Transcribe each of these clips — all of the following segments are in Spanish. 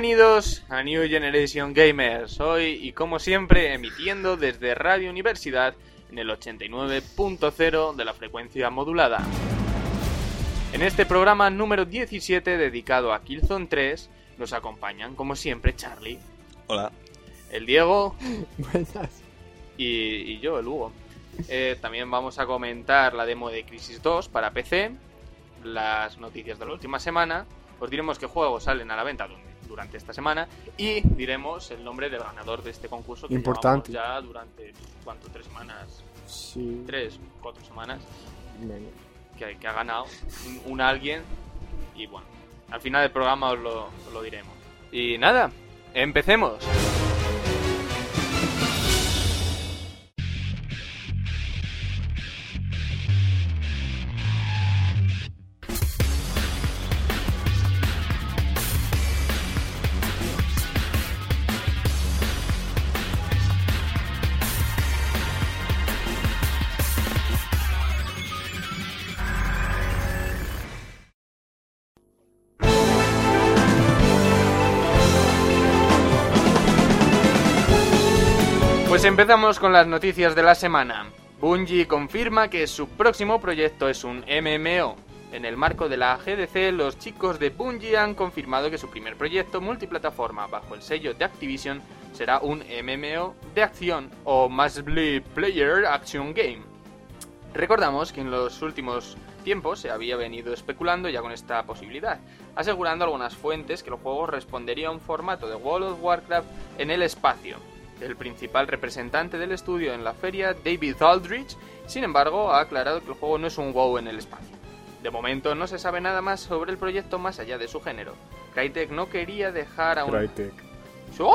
Bienvenidos a New Generation Gamers, hoy y como siempre emitiendo desde Radio Universidad en el 89.0 de la frecuencia modulada. En este programa número 17 dedicado a Killzone 3 nos acompañan como siempre Charlie, Hola. el Diego Buenas. y, y yo, el Hugo. Eh, también vamos a comentar la demo de Crisis 2 para PC, las noticias de la última semana, os diremos qué juegos salen a la venta durante esta semana y diremos el nombre del ganador de este concurso que Importante. ya durante, ¿cuánto? ¿Tres semanas? Sí. ¿Tres? ¿Cuatro semanas? Que, que ha ganado un, un alguien y bueno, al final del programa os lo, os lo diremos. Y nada, empecemos. Empezamos con las noticias de la semana. Bungie confirma que su próximo proyecto es un MMO. En el marco de la GDC, los chicos de Bungie han confirmado que su primer proyecto multiplataforma bajo el sello de Activision será un MMO de acción o Massively Player Action Game. Recordamos que en los últimos tiempos se había venido especulando ya con esta posibilidad, asegurando algunas fuentes que el juego respondería a un formato de World of Warcraft en el espacio. El principal representante del estudio en la feria, David Aldrich, sin embargo, ha aclarado que el juego no es un WoW en el espacio. De momento no se sabe nada más sobre el proyecto más allá de su género. Crytek no quería dejar a un... Crytek. ¡Oh!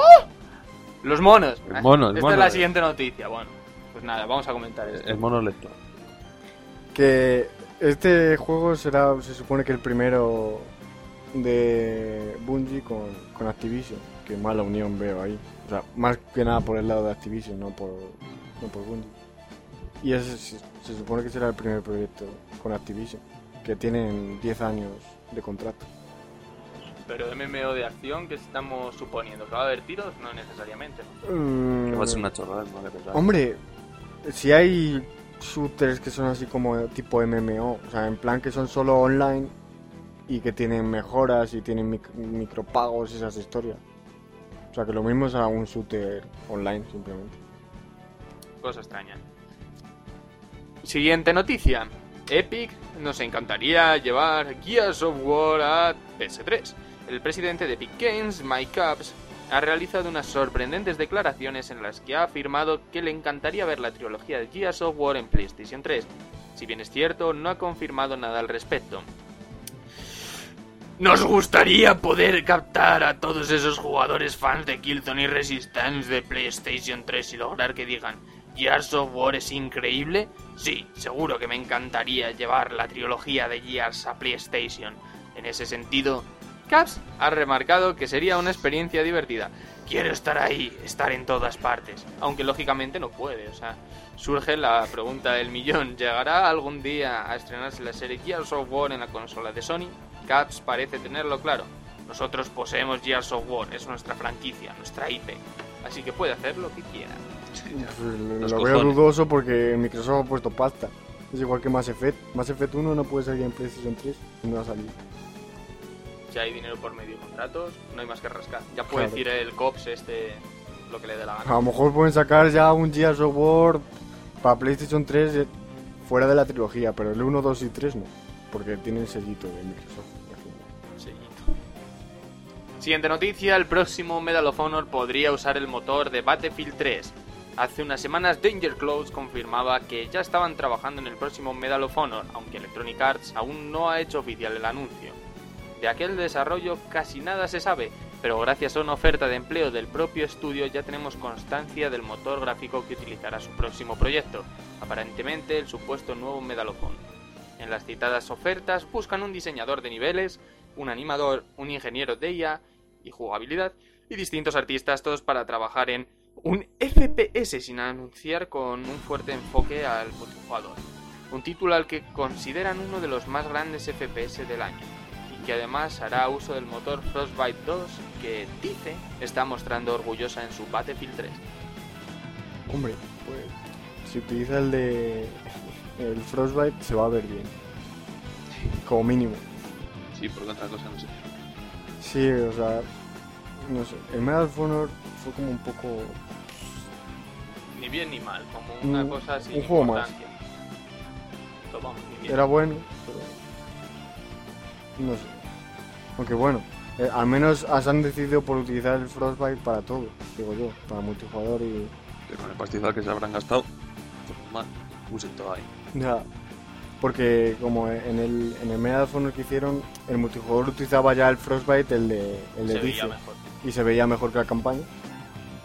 Los monos. El mono, el Esta mono. es la siguiente noticia. Bueno, pues nada, vamos a comentar esto. El mono lector. Que este juego será, se supone que el primero de Bungie con, con Activision. Que mala unión veo ahí. O sea, más que nada por el lado de Activision, no por, no por Bungie. Y ese se, se supone que será el primer proyecto con Activision. Que tienen 10 años de contrato. Pero MMO de acción, que estamos suponiendo? ¿Que va a haber tiros? No necesariamente. ¿no? Mm, Que va a ser una chorrada, no. Hombre, si hay shooters que son así como tipo MMO, o sea, en plan que son solo online y que tienen mejoras y tienen mic- micropagos y esas historias. O sea, que lo mismo es a un shooter online simplemente. Cosa extraña. Siguiente noticia. Epic nos encantaría llevar Gears of War a PS3. El presidente de Epic Games, Mike Capps, ha realizado unas sorprendentes declaraciones en las que ha afirmado que le encantaría ver la trilogía de Gears of War en PlayStation 3. Si bien es cierto, no ha confirmado nada al respecto. Nos gustaría poder captar a todos esos jugadores fans de Killzone y Resistance de PlayStation 3 y lograr que digan Gears of War es increíble. Sí, seguro que me encantaría llevar la trilogía de Gears a PlayStation. En ese sentido, Caps ha remarcado que sería una experiencia divertida. Quiero estar ahí, estar en todas partes. Aunque lógicamente no puede, o sea, surge la pregunta del millón. ¿Llegará algún día a estrenarse la serie Gears of War en la consola de Sony? Caps parece tenerlo claro. Nosotros poseemos Gears of War, es nuestra franquicia, nuestra IP. Así que puede hacer lo que quiera. Pues, Los lo veo dudoso porque Microsoft ha puesto pasta. Es igual que Mass Effect. Mass Effect 1 no puede salir en PlayStation 3 y no va a salir. Si hay dinero por medio de contratos, no hay más que rascar. Ya puede Claro. decir el COPS este lo que le dé la A gana. lo mejor pueden sacar ya un Gears of War para PlayStation 3 eh, fuera de la trilogía, pero el 1, 2 y 3 no. Porque tiene el sellito de Microsoft. Siguiente noticia, el próximo Medal of Honor podría usar el motor de Battlefield 3. Hace unas semanas Danger Close confirmaba que ya estaban trabajando en el próximo Medal of Honor, aunque Electronic Arts aún no ha hecho oficial el anuncio. De aquel desarrollo casi nada se sabe, pero gracias a una oferta de empleo del propio estudio ya tenemos constancia del motor gráfico que utilizará su próximo proyecto, aparentemente el supuesto nuevo Medal of Honor. En las citadas ofertas buscan un diseñador de niveles, un animador, un ingeniero de IA y jugabilidad y distintos artistas todos para trabajar en un FPS sin anunciar con un fuerte enfoque al multijugador. Un título al que consideran uno de los más grandes FPS del año y que además hará uso del motor Frostbite 2 que dice está mostrando orgullosa en su Battlefield 3. Hombre, pues si utiliza el de el Frostbite se va a ver bien. Como mínimo. Sí, porque otra cosa no sé. Sí, o sea, no sé. El Medal of Honor fue como un poco Ni bien ni mal, como una Un- cosa sin un juego más. Era bueno, pero. No sé. Aunque bueno, eh, al menos se han decidido por utilizar el Frostbite para todo, digo yo, para multijugador y. Que con el pastizal que se habrán gastado, pues mal, usen todo ahí. Ya. Porque como en el, en el Medal of Honor que hicieron, el multijugador utilizaba ya el Frostbite, el de, el de se veía Dice, mejor. y se veía mejor que la campaña.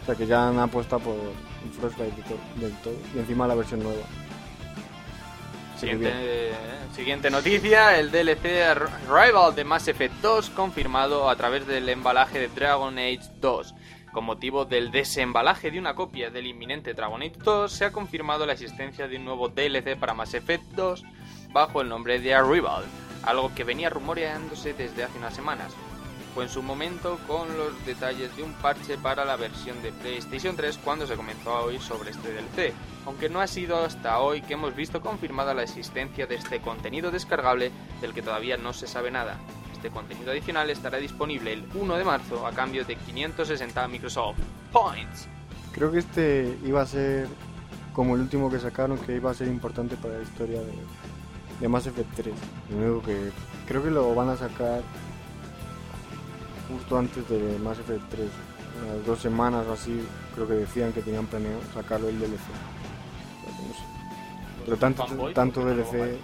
O sea que ya han apostado por el Frostbite del todo. Y encima la versión nueva. Siguiente, eh, siguiente noticia, el DLC Rival de Mass Effect 2 confirmado a través del embalaje de Dragon Age 2. Con motivo del desembalaje de una copia del inminente Dragon Age 2, se ha confirmado la existencia de un nuevo DLC para Mass Effect 2 bajo el nombre de Arrival, algo que venía rumoreándose desde hace unas semanas. Fue en su momento con los detalles de un parche para la versión de PlayStation 3 cuando se comenzó a oír sobre este DLC, aunque no ha sido hasta hoy que hemos visto confirmada la existencia de este contenido descargable del que todavía no se sabe nada. Este contenido adicional estará disponible el 1 de marzo a cambio de 560 Microsoft Points. Creo que este iba a ser como el último que sacaron, que iba a ser importante para la historia de, de Mass Effect 3. Lo único que creo que lo van a sacar justo antes de Mass Effect 3. Unas dos semanas o así, creo que decían que tenían planeado sacarlo el DLC. No sé. Pero tanto, tanto DLC. eh,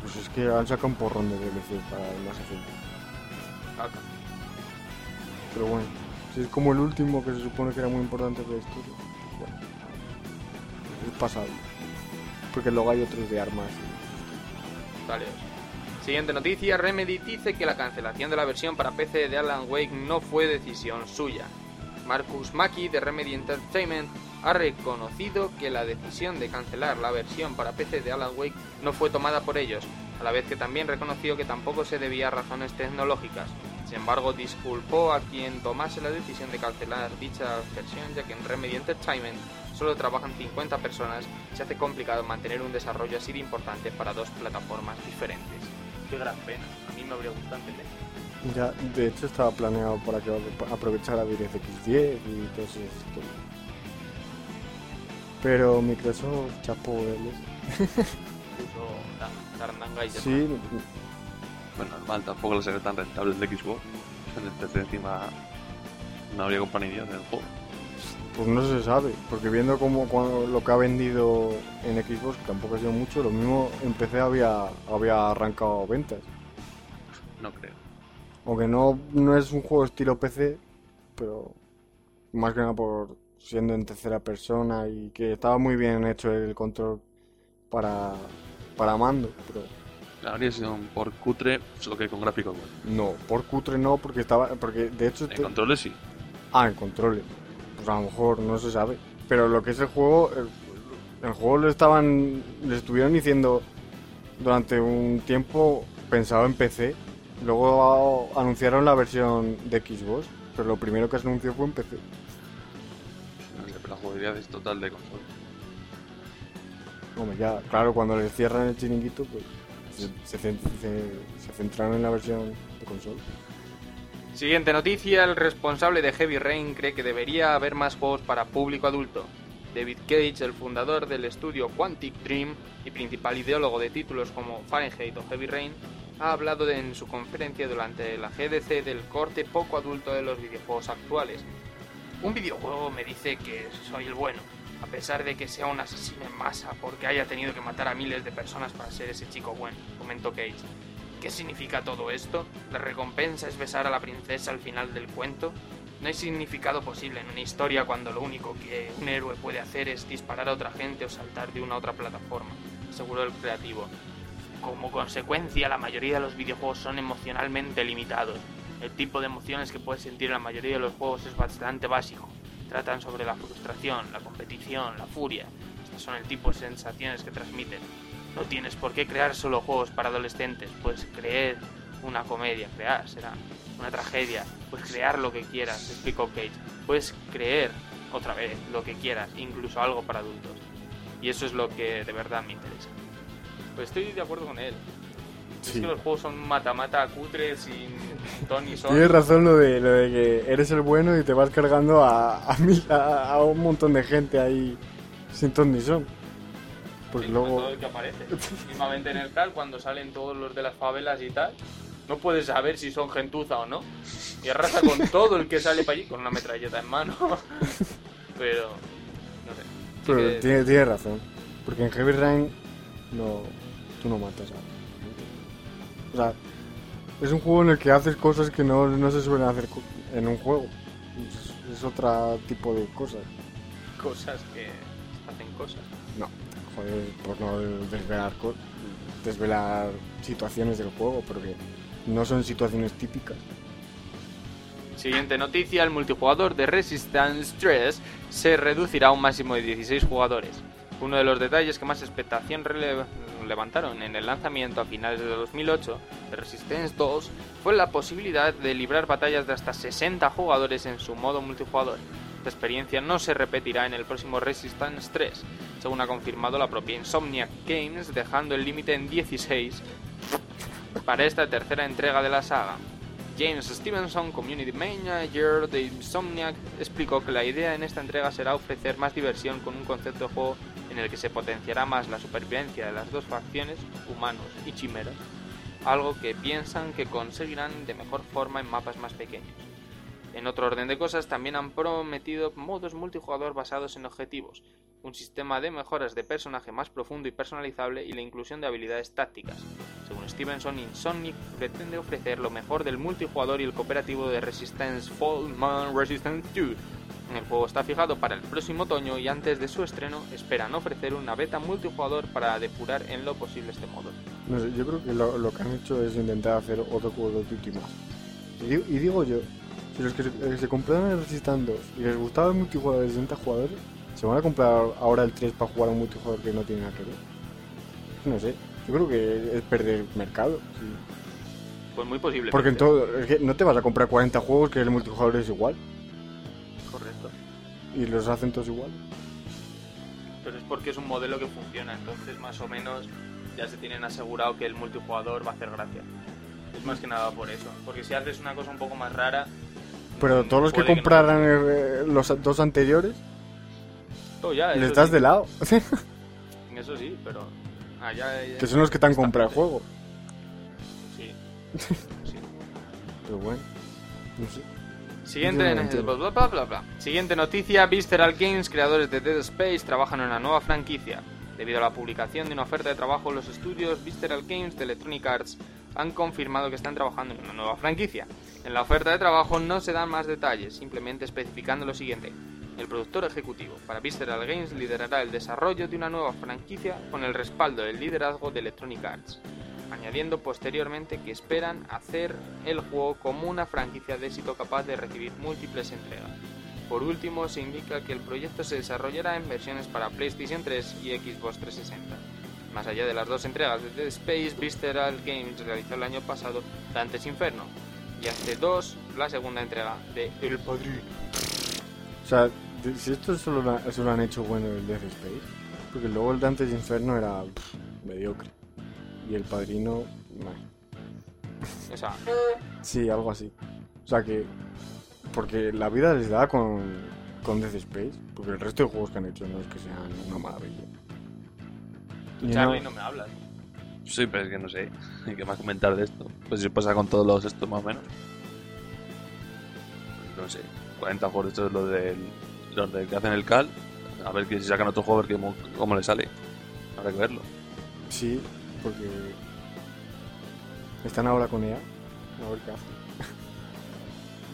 Pues es que han sacado un porrón de DLC para el Mass Effect. Pero bueno, si es como el último que se supone que era muy importante de la historia, pues bueno, es pasable. Porque luego hay otros de armas. Siguiente noticia, Remedy dice que la cancelación de la versión para PC de Alan Wake no fue decisión suya. Marcus Mackie de Remedy Entertainment ha reconocido que la decisión de cancelar la versión para PC de Alan Wake no fue tomada por ellos, a la vez que también reconoció que tampoco se debía a razones tecnológicas. Sin embargo, disculpó a quien tomase la decisión de cancelar dicha versión, ya que en Remedy Entertainment solo trabajan 50 personas y se hace complicado mantener un desarrollo así de importante para dos plataformas diferentes. Qué gran pena, a mí me habría gustado entender. Ya, de hecho estaba planeado para que aprovechara DirectX 10 y todo eso. Pero Microsoft chapó el... Puso la Tarandanga y ya Sí, Bueno, normal, tampoco le sería tan rentable el de Xbox. En el PC encima no habría compañía en el juego. pues no se sabe, porque viendo como lo que ha vendido en Xbox, que tampoco ha sido mucho, lo mismo en PC había, había arrancado ventas. No creo. Aunque no, no es un juego estilo PC, pero más que nada por siendo en tercera persona y que estaba muy bien hecho el control para, para mando, pero Un por cutre, solo que con gráficos buenos. no, por cutre no, porque estaba, porque de hecho... En te- controles sí. Ah, en controles. Pues a lo mejor, no se sabe. Pero lo que es el juego, el, el juego le estaban, le estuvieron diciendo durante un tiempo pensado en PC. Luego a- anunciaron la versión de Xbox, pero lo primero que se anunció fue en PC. No sé, pero el juego olvides total de consola. Hombre, ya, claro, cuando les cierran el chiringuito, pues se, se, cen- se- se centraron en la versión de consola. Siguiente noticia, el responsable de Heavy Rain cree que debería haber más juegos para público adulto. David Cage, el fundador del estudio Quantic Dream y principal ideólogo de títulos como Fahrenheit o Heavy Rain, ha hablado en su conferencia durante la GDC del corte poco adulto de los videojuegos actuales. Un videojuego me dice que soy el bueno, a pesar de que sea un asesino en masa porque haya tenido que matar a miles de personas para ser ese chico bueno, comentó Cage. ¿Qué significa todo esto? ¿La recompensa es besar a la princesa al final del cuento? No hay significado posible en una historia cuando lo único que un héroe puede hacer es disparar a otra gente o saltar de una a otra plataforma, aseguró el creativo. Como consecuencia, la mayoría de los videojuegos son emocionalmente limitados. El tipo de emociones que puedes sentir en la mayoría de los juegos es bastante básico. Tratan sobre la frustración, la competición, la furia. Estos son el tipo de sensaciones que transmiten. No tienes por qué crear solo juegos para adolescentes, puedes creer una comedia, crear será una tragedia, puedes crear lo que quieras, explicó Cage. Puedes creer otra vez lo que quieras, incluso algo para adultos. Y eso es lo que de verdad me interesa. Pues estoy de acuerdo con él. Es Sí. que los juegos son mata-mata cutres sin Tony Son. Tienes razón lo de, lo de que eres el bueno y te vas cargando a, a, mil- a, a un montón de gente ahí sin ton ni son. Porque Sí, luego... todo el que aparece. Mismamente en el CAL, cuando salen todos los de las favelas y tal, no puedes saber si son gentuza o no. Y arrasa con todo el que sale para allí con una metralleta en mano. Pero, no sé. Pero que- tiene, tiene razón. Porque en Heavy Rain no, tú no matas a. O sea, es un juego en el que haces cosas que no, no se suelen hacer en un juego. Es, es otro tipo de cosas. cosas que hacen cosas. No, joder, por no desvelar, desvelar situaciones del juego, porque no son situaciones típicas. Siguiente noticia, el multijugador de Resistance 3 se reducirá a un máximo de 16 jugadores. Uno de los detalles que más expectación levantaron en el lanzamiento a finales de 2008 de Resistance 2 fue la posibilidad de librar batallas de hasta 60 jugadores en su modo multijugador. Esta experiencia no se repetirá en el próximo Resistance 3, según ha confirmado la propia Insomniac Games, dejando el límite en 16 para esta tercera entrega de la saga. James Stevenson, Community Manager de Insomniac, explicó que la idea en esta entrega será ofrecer más diversión con un concepto de juego en el que se potenciará más la supervivencia de las dos facciones, humanos y chimeras, algo que piensan que conseguirán de mejor forma en mapas más pequeños. En otro orden de cosas, también han prometido modos multijugador basados en objetivos, un sistema de mejoras de personaje más profundo y personalizable y la inclusión de habilidades tácticas. Según Stevenson, Insomniac pretende ofrecer lo mejor del multijugador y el cooperativo de Resistance Fallman Resistance 2. El juego está fijado para el próximo otoño y antes de su estreno esperan ofrecer una beta multijugador para depurar en lo posible este modo. No sé, yo creo que lo, lo que han hecho es intentar hacer otro juego de Duty más. Y digo, y digo yo, si los que se, eh, se compraron el Resistance 2 y les gustaba el multijugador de 60 jugadores, ¿se van a comprar ahora el 3 para jugar a un multijugador que no tiene nada que ver? No sé, yo creo que es perder mercado. sí. Pues muy posible. Porque en todo, es que no te vas a comprar 40 juegos que el multijugador es igual. Y los hacen todos igual. Pero es porque es un modelo que funciona, entonces más o menos ya se tienen asegurado que el multijugador va a hacer gracia. Es más que nada por eso. Porque si haces una cosa un poco más rara. Pero todos los que no- compraran eh, los dos anteriores, Oh, ya, les das sí. de lado. Eso sí, pero. allá ya- que son los que te han comprado el juego. Sí. sí. Pero bueno, no sé. Siguiente, Yo no lo entiendo. bla, bla, bla, bla. Siguiente noticia, Visceral Games, creadores de Dead Space, trabajan en una nueva franquicia. Debido a la publicación de una oferta de trabajo, los estudios Visceral Games de Electronic Arts han confirmado que están trabajando en una nueva franquicia. En la oferta de trabajo no se dan más detalles, simplemente especificando lo siguiente. El productor ejecutivo para Visceral Games liderará el desarrollo de una nueva franquicia con el respaldo del liderazgo de Electronic Arts añadiendo posteriormente que esperan hacer el juego como una franquicia de éxito capaz de recibir múltiples entregas. Por último, se indica que el proyecto se desarrollará en versiones para PlayStation 3 y Xbox 360. Más allá de las dos entregas de Dead Space, Visceral Games realizó el año pasado Dante's Inferno y hace dos la segunda entrega de El Padrino. O sea, si esto solo lo, ha- solo han hecho bueno el Death Space, porque luego el Dante's Inferno era mediocre. Y el Padrino. O sea, sí, algo así. O sea que, porque la vida les da con, con Death Space, porque el resto de juegos que han hecho no es que sean una maravilla. tú, Charlie, no- no me hablas. Sí, pero es que no sé. ¿Qué más comentar de esto? Pues si pasa con todos los estos más o menos. No sé. 40 juegos estos los del, los del que hacen el cal. A ver que si sacan otro juego, a ver cómo, cómo le sale. Habrá que verlo. Sí, porque están ahora con EA. A ver qué.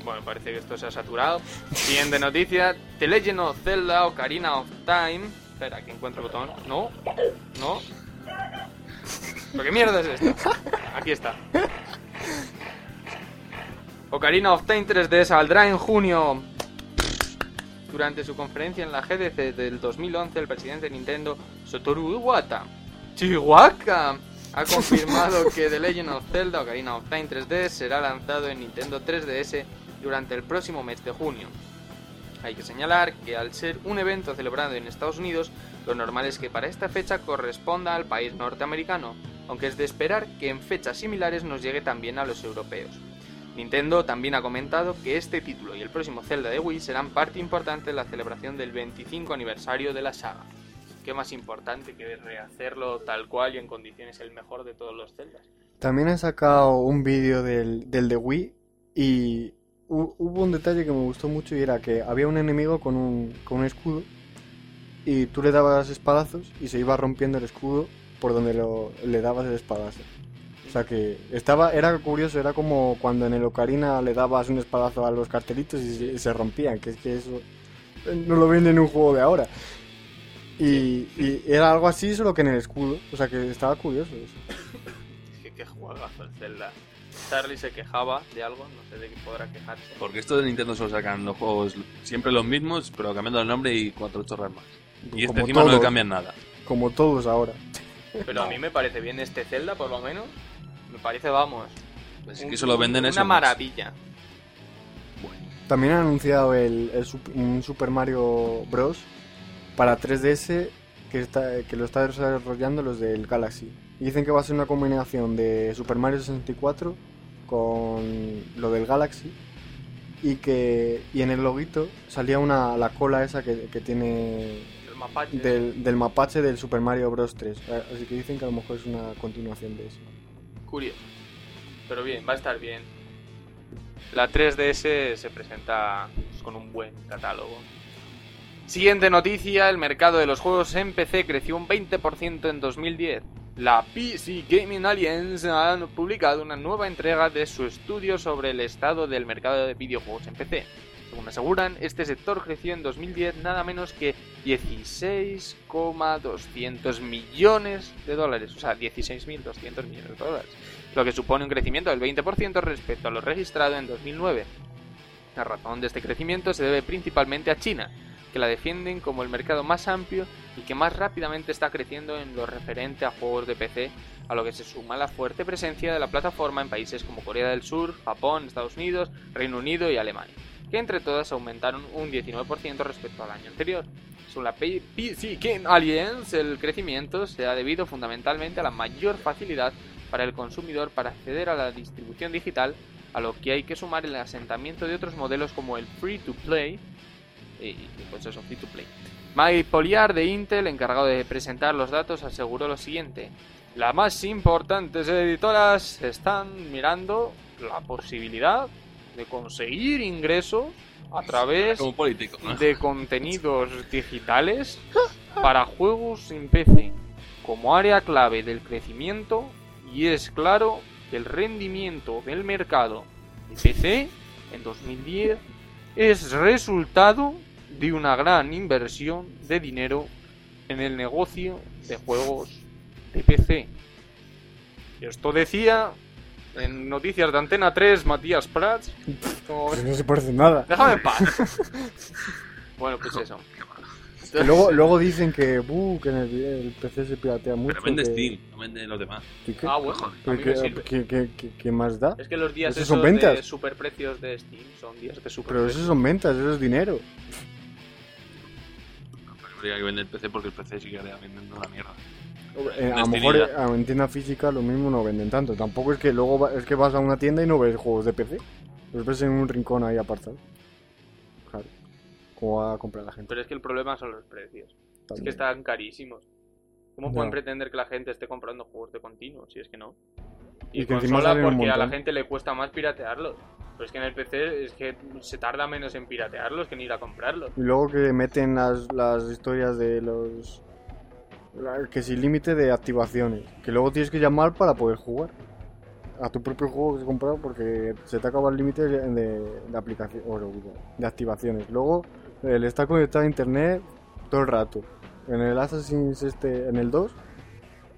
Bueno, parece que esto se ha saturado. Siguiente noticia: The Legend of Zelda Ocarina of Time. Espera, que encuentro el botón. No, no. ¿Pero qué mierda es esto? Aquí está. Ocarina of Time 3D saldrá en junio. Durante su conferencia en la GDC del 2011, el presidente de Nintendo, Satoru Iwata, Chihuahua, ha confirmado que The Legend of Zelda Ocarina of Time 3D será lanzado en Nintendo 3DS durante el próximo mes de junio. Hay que señalar que al ser un evento celebrado en Estados Unidos, lo normal es que para esta fecha corresponda al país norteamericano, aunque es de esperar que en fechas similares nos llegue también a los europeos. Nintendo también ha comentado que este título y el próximo Zelda de Wii serán parte importante de la celebración del 25 aniversario de la saga. ¿Qué más importante que rehacerlo tal cual y en condiciones el mejor de todos los Zeldas? También han sacado un vídeo del, del de Wii y hu- hubo un detalle que me gustó mucho y era que había un enemigo con un, con un escudo y tú le dabas espadazos y se iba rompiendo el escudo por donde lo, le dabas el espadazo. O sea que estaba, era curioso, era como cuando en el Ocarina le dabas un espadazo a los cartelitos y se, se rompían, que es que eso no lo venden en un juego de ahora. Y, y era algo así, solo que en el escudo. O sea que estaba curioso eso. Qué, qué juegazo el Zelda. Charlie se quejaba de algo, no sé de qué podrá quejarse. Porque esto de Nintendo solo sacan los juegos siempre los mismos, pero cambiando el nombre y cuatro chorras más. Y este encima no le cambian nada. Como todos ahora. Pero a mí me parece bien este Zelda, por lo menos. Me parece, vamos. Pues es un- que solo venden una eso. más. maravilla. También han anunciado el, el Super Mario Bros. Para 3DS que, está, que lo está desarrollando los del Galaxy. Y dicen que va a ser una combinación de Super Mario 64 con lo del Galaxy. Y que y en el loguito salía una la cola esa que, que tiene mapache. del, del mapache del Super Mario Bros. 3. Así que dicen que a lo mejor es una continuación de eso. Curioso. Pero bien, va a estar bien. La 3DS se presenta pues, con un buen catálogo. Siguiente noticia, el mercado de los juegos en PC creció un 20% en 2010. La PC Gaming Alliance ha publicado una nueva entrega de su estudio sobre el estado del mercado de videojuegos en PC. Según aseguran, este sector creció en 2010 nada menos que 16,200 millones de dólares, o sea, 16.200 millones de dólares, lo que supone un crecimiento del 20% respecto a lo registrado en 2009. La razón de este crecimiento se debe principalmente a China, que la defienden como el mercado más amplio y que más rápidamente está creciendo en lo referente a juegos de PC, a lo que se suma la fuerte presencia de la plataforma en países como Corea del Sur, Japón, Estados Unidos, Reino Unido y Alemania, que entre todas aumentaron un 19% respecto al año anterior. Según la PC Game Alliance, el crecimiento se ha debido fundamentalmente a la mayor facilidad para el consumidor para acceder a la distribución digital, a lo que hay que sumar el asentamiento de otros modelos como el free to play y pues eso, free to play. Mike Poliar de Intel, encargado de presentar los datos, aseguró lo siguiente. Las más importantes editoras están mirando la posibilidad de conseguir ingresos a través Como político, ¿no? de contenidos digitales para juegos en PC como área clave del crecimiento y es claro que el rendimiento del mercado de PC en 2010 es resultado de una gran inversión de dinero en el negocio de juegos de PC. Esto decía en noticias de Antena 3 Matías Prats. Como- Pues no se parece nada. Déjame en paz. bueno, pues eso. Que luego, luego dicen que, buh, que en el, el PC se piratea mucho. Pero vende que- Steam, no vende los demás. ¿Y qué? Ah, bueno, a ¿Pero mí qué, me sirve. qué- qué- qué- qué más da? Es que los días ¿Esos esos son ventas? de superprecios de Steam son días de Pero superprecios. eso son ventas, eso es dinero. Habría que vender el PC porque el PC seguiría vendiendo una mierda. Eh, a lo mejor eh, en tienda física lo mismo no venden tanto. Tampoco es que luego va- es que vas a una tienda y no ves juegos de PC. Los ves en un rincón ahí apartado. Claro. ¿Cómo va a comprar la gente? Pero es que el problema son los precios. Es que están carísimos. ¿Cómo pueden pretender que la gente esté comprando juegos de continuo? Si es que no. Y Y, que encima consola porque a la gente le cuesta más piratearlos. Pero es que en el PC es que se tarda menos en piratearlos que en ir a comprarlos. Y luego que meten las, las historias de los... Que sin límite de activaciones. Que luego tienes que llamar para poder jugar. A tu propio juego que has comprado porque se te acaba el límite de, de aplicación, de- activaciones. Luego el estar conectado a internet todo el rato. En el Assassin's este, en el 2,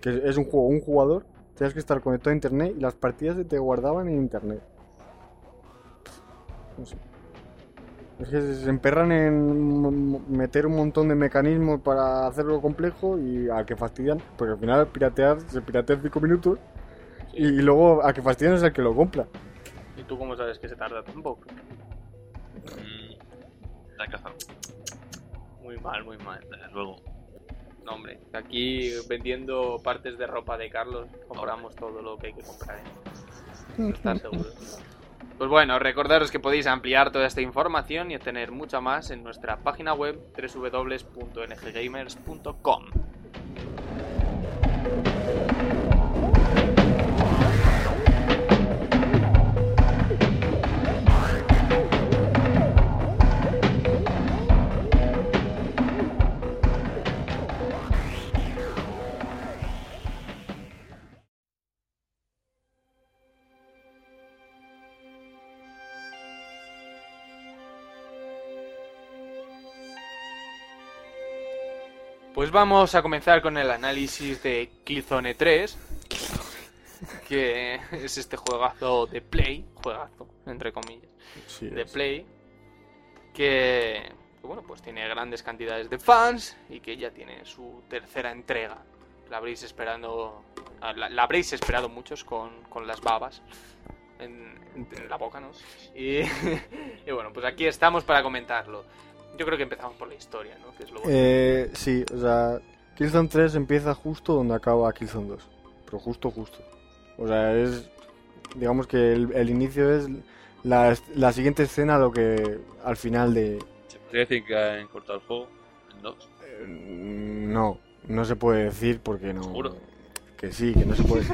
que es un juego, un jugador, tienes que estar conectado a internet y las partidas se te guardaban en internet. No sé. Es que se emperran en meter un montón de mecanismos para hacerlo complejo y a que fastidian, porque al final piratear se piratea en 5 minutos y, luego a que fastidian es el que lo compra. ¿Y tú cómo sabes que se tarda tan poco? Mm, La caza, Muy mal, muy mal. desde luego. No, hombre, aquí vendiendo partes de ropa de Carlos compramos todo lo que hay que comprar. ¿eh? No estás seguro. Pues bueno, recordaros que podéis ampliar toda esta información y obtener mucha más en nuestra página web www.nggamers.com. vamos a comenzar con el análisis de Killzone 3, que es este juegazo de Play, juegazo, entre comillas, Sí, de es. Play, que, que, bueno, pues tiene grandes cantidades de fans y que ya tiene su tercera entrega. La habréis esperando, ah, la, la habréis esperado muchos con, con las babas en, en la boca, ¿no? Y, y bueno, pues aquí estamos para comentarlo. Yo creo que empezamos por la historia, ¿no? Que es lo bonito. Eh, sí, o sea, Killzone 3 empieza justo donde acaba Killzone 2. Pero justo, justo. O sea, es. Digamos que el, el inicio es la, la siguiente escena lo que. al final de. ¿Se podría decir que han cortado el juego en dos? Eh, No, no se puede decir porque no. ¿Seguro? Que sí, que no se puede.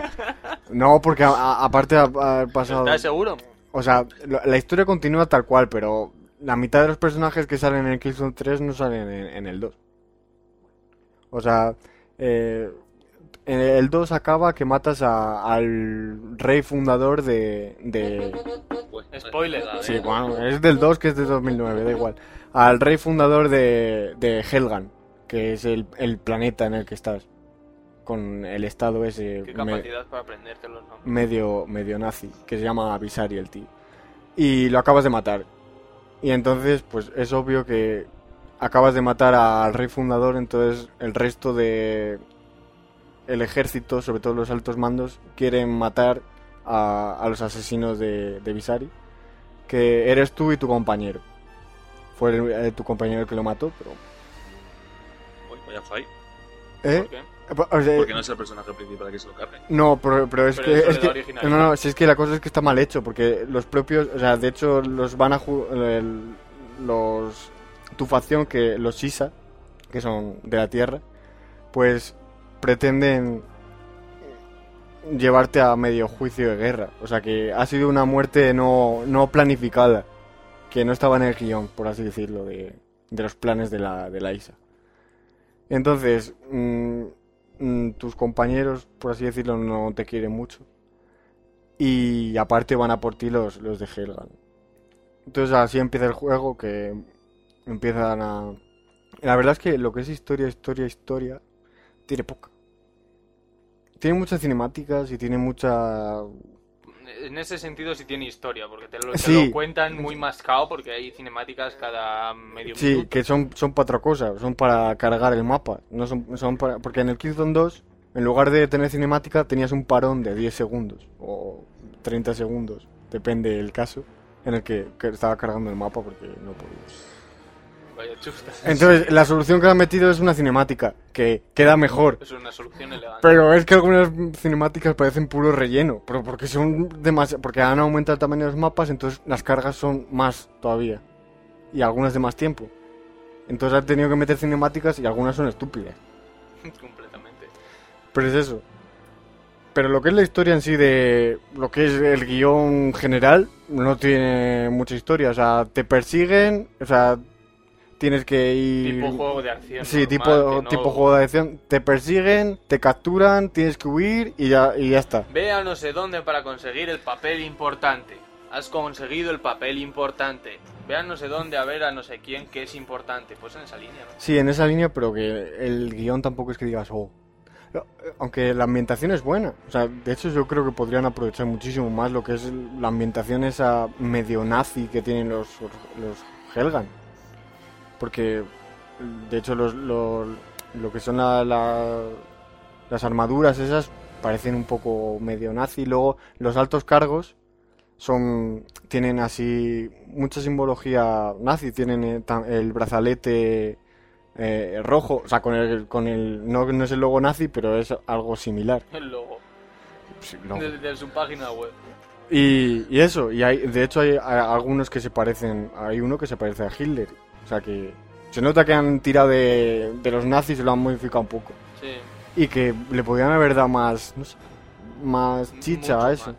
No, porque a- a- aparte ha, ha pasado. ¿Estás seguro? O sea, la historia continúa tal cual, pero la mitad de los personajes que salen en Killzone 3 no salen en, en el 2. O sea, eh, en el 2 acaba que matas a- al rey fundador de... de... Spoiler. Sí, bueno, es del 2 que es de 2009, da igual. Al rey fundador de, de Helgan, que es el, el planeta en el que estás. Con el estado ese... Qué me- capacidad para aprenderte los nombres. medio, medio nazi, que se llama Visari el tío. Y lo acabas de matar. Y entonces, pues es obvio que acabas de matar al rey fundador, entonces el resto de el ejército, sobre todo los altos mandos, quieren matar a, a los asesinos de, de Visari, que eres tú y tu compañero. Fue el- eh, tu compañero el que lo mató, pero... Uy, vaya fai. ¿Eh? ¿Por qué? Sea, Porque no es el personaje principal que se lo cargue. No, pero, pero es Pero que, es que no, no, si es que la cosa es que está mal hecho porque los propios, o sea, de hecho los van a el- los tu facción que los Shisa, que son de la Tierra, pues pretenden llevarte a medio juicio de guerra, o sea que ha sido una muerte no no planificada, que no estaba en el guion, por así decirlo, de, de los planes de la de la ISA. Entonces, mm, mm, tus compañeros, por así decirlo, no te quieren mucho. Y aparte van a por ti los, los de Helgan. Entonces así empieza el juego, que empiezan a... La verdad es que lo que es historia, historia, historia, tiene poca. Tiene muchas cinemáticas y tiene mucha... En ese sentido sí tiene historia, porque te lo, te Sí. lo cuentan muy mascado, porque hay cinemáticas cada medio Sí, minuto. que son, son para otra cosa, son para cargar el mapa. No son, son para... Porque en el Killzone 2, en lugar de tener cinemática, tenías un parón de 10 segundos o 30 segundos, depende del caso, en el que, que estaba cargando el mapa porque no podías. Vaya. Entonces, la solución que han metido es una cinemática, que queda mejor. Es una solución elegante. Pero es que algunas cinemáticas parecen puro relleno, pero porque son demasiado, porque han aumentado el tamaño de los mapas, entonces las cargas son más todavía. Y algunas de más tiempo. Entonces han tenido que meter cinemáticas y algunas son estúpidas. Completamente. Pero es eso. Pero lo que es la historia en sí de lo que es el guion general, no tiene mucha historia. O sea, te persiguen, o sea, tienes que ir... Tipo juego de acción. Sí, normal, tipo, no- tipo juego de acción. Te persiguen, te capturan, tienes que huir y ya, y ya está. Ve a no sé dónde para conseguir el papel importante. Has conseguido el papel importante. Ve a no sé dónde a ver a no sé quién que es importante. Pues en esa línea, ¿no? Sí, en esa línea, pero que el guion tampoco es que digas, oh. Aunque la ambientación es buena. O sea, de hecho yo creo que podrían aprovechar muchísimo más lo que es la ambientación esa medio nazi que tienen los, los Helgan. Porque, de hecho, los, los- lo que son la- la- las armaduras esas parecen un poco medio nazi. Luego, los altos cargos son tienen así mucha simbología nazi. Tienen eh, ta- el brazalete eh, rojo, o sea, con el, con el no, no es el logo nazi, pero es algo similar. El logo. Sí, logo. De, de su página web. Y, y eso, y hay, de hecho hay, hay algunos que se parecen, hay uno que se parece a Hitler, o sea que se nota que han tirado de, de los nazis y lo han modificado un poco. Sí. Y que le podrían haber dado más, no sé, más chicha mucho a eso. más.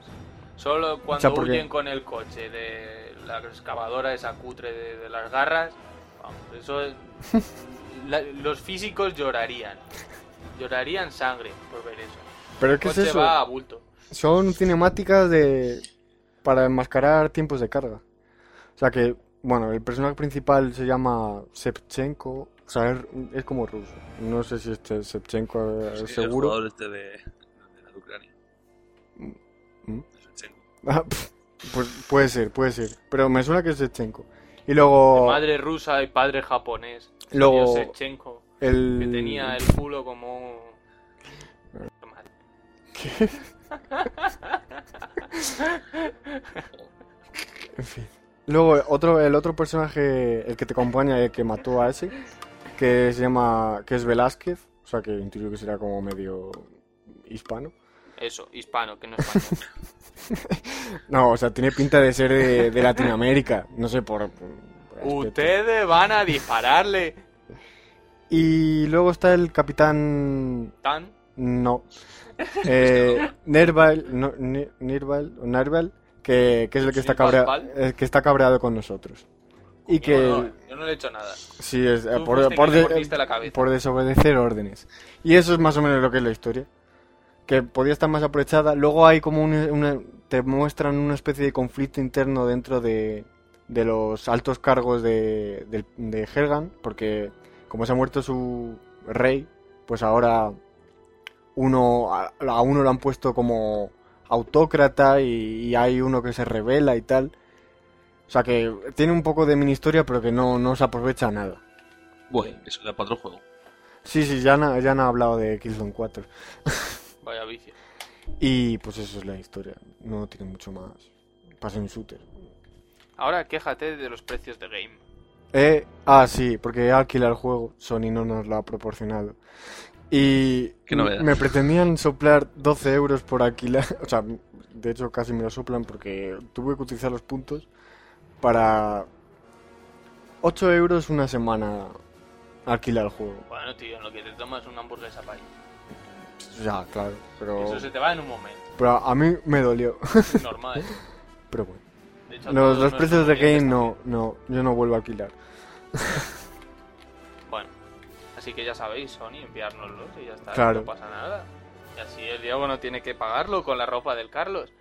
Solo cuando sea, huyen con el coche de la excavadora, esa cutre de, de las garras. Vamos, eso es- la- los físicos llorarían. Llorarían sangre por ver eso. Pero El ¿qué es coche eso? va a bulto. Son cinemáticas de para enmascarar tiempos de carga. O sea que, bueno, el personaje principal se llama Shevchenko, o sea, es, es como ruso. No sé si este Shevchenko es Sí, El seguro. jugador este de, de la Ucrania. ¿Mm? Shevchenko. Ah, pues puede ser, puede ser. Pero me suena que es Shevchenko. Y luego Madre rusa y padre japonés. Luego- Shevchenko, el que tenía el culo como... Normal. En fin. Luego otro, el otro personaje, el que te acompaña, el que mató a ese, que se llama, que es Velázquez, o sea que intuyo que será como medio hispano. Eso, hispano, que no español. No, o sea, tiene pinta de ser de, de Latinoamérica, no sé por. Ustedes van a dispararle. Y luego está el capitán, Tan. no, eh, Nerval, no, o Narval, que, que es el que está cabreado, el que está cabreado con nosotros. Y que Yo no, yo no le he hecho nada. Sí, es, eh, Tú por, por de- la por desobedecer órdenes. Y eso es más o menos lo que es la historia. Que podía estar más aprovechada. Luego hay como un- una, te muestran una especie de conflicto interno dentro de, de los altos cargos de, del- de Helgan. Porque como se ha muerto su rey, pues ahora uno a, a uno lo han puesto como autócrata y, y hay uno que se revela y tal. O sea que tiene un poco de mini historia, pero que no, no se aprovecha nada. Bueno, eso da para otro juego. Sí, sí, ya han, ya han hablado de Killzone 4. Vaya vicio. Y pues eso es la historia. No tiene mucho más. Pasa en shooter. Ahora quéjate de los precios de game. Eh, ah, sí, porque he alquilado el juego. Sony no nos lo ha proporcionado. Y Qué novedad. me pretendían soplar 12 euros por alquilar. O sea, de hecho casi me lo soplan porque tuve que utilizar los puntos para 8 euros una semana alquilar el juego. Bueno, tío, en lo que te tomas una hamburguesa para ahí. Ya, claro, pero, Eso se te va en un momento. pero a mí me dolió. Es normal. pero bueno. De hecho, a Los, los precios de game no, no, yo no vuelvo a alquilar. Así que ya sabéis, Sony, enviárnoslos y ya está, Claro. no pasa nada. Y así el Diego no tiene que pagarlo con la ropa del Carlos.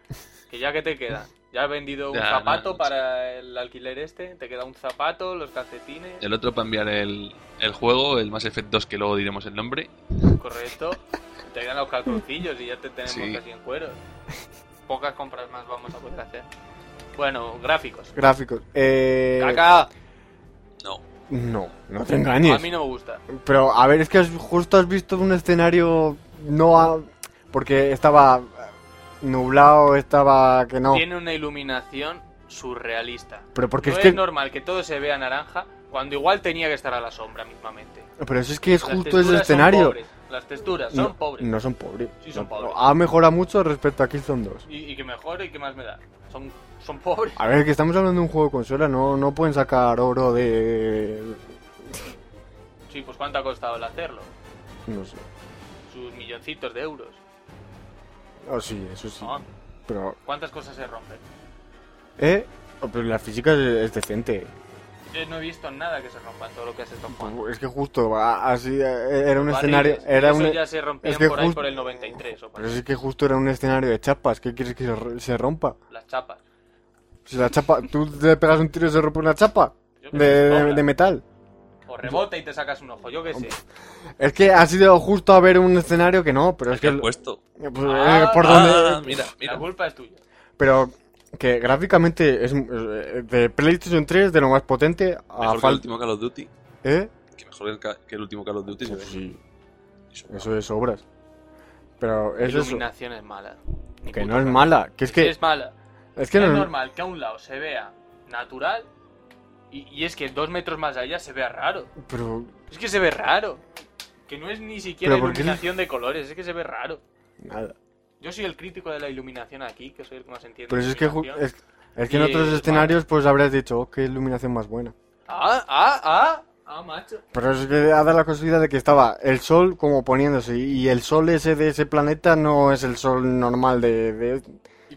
Que ya que te queda. Ya has vendido un Ya, zapato no, para el alquiler este, te queda un zapato, los calcetines, El otro para enviar el, el juego, el Mass Effect 2, que luego diremos el nombre. correcto. Te quedan los calzoncillos y ya te tenemos Sí. casi en cuero. Pocas compras más vamos a poder hacer. Bueno, gráficos. Gráficos. Eh, ¡Caca! No. No, te A engañes. mí no me gusta. Pero a ver, es que has- justo has visto un escenario no a- porque estaba eh, nublado, estaba que no. Tiene una iluminación surrealista. Pero porque no es es, que normal que todo se vea naranja Cuando igual tenía que estar a la sombra mismamente. Pero eso es que es Las justo ese son escenario. pobres. Las texturas son no, pobres. No son pobres. Sí, son pobres. Ha mejorado mucho respecto a Killzone 2. Y, y que mejore y que más me da. Son, son pobres. A ver, que estamos hablando de un juego de consola, no, no pueden sacar oro de... Sí, pues ¿cuánto ha costado el hacerlo? No sé. Sus milloncitos de euros. Oh, sí, eso sí. ¿no? Pero, ¿Cuántas cosas se rompen? ¿eh? Oh, pero la física es, es decente. Yo no he visto nada que se rompa en todo lo que has estado jugando. Es que justo, a- así, eh, era un Barriles, escenario... Era eso un... ya se rompían es que por ahí por el 93 o por Pero ahí. es que justo era un escenario de chapas. ¿Qué quieres que se rompa? Las chapas. Si la chapa... ¿Tú te pegas un tiro y se rompe una chapa? De, metal. O rebota y te sacas un ojo, yo qué sé. Es que ha sido justo a ver un escenario que no, pero es ¿Qué que... han puesto? pues, Ah, eh, por ah, donde... Ah, mira, La mira. culpa es tuya. Pero que gráficamente es eh, de PlayStation 3 de lo más potente a Mejor que el último Call of Duty. ¿Eh? Que mejor que el, que el último Call of Duty se ve. Sí, Eso. eso es obras. Pero La es eso. iluminación es mala. Ni Que no es mala. Que es que... Es mala. Es que es no... normal que a un lado se vea natural y, y es que dos metros más allá se vea raro. Pero... Es que se ve raro. Que no es ni siquiera iluminación de colores, es que se ve raro. Nada. Yo soy el crítico de la iluminación aquí, que soy el que más entiende. Pero es que, es, es que en otros es escenarios pues habrías dicho, oh, qué iluminación más buena. Ah, ah, ah, ah, macho. Pero es que ha dado la casualidad de que estaba el sol como poniéndose y el sol ese de ese planeta no es el sol normal de... de-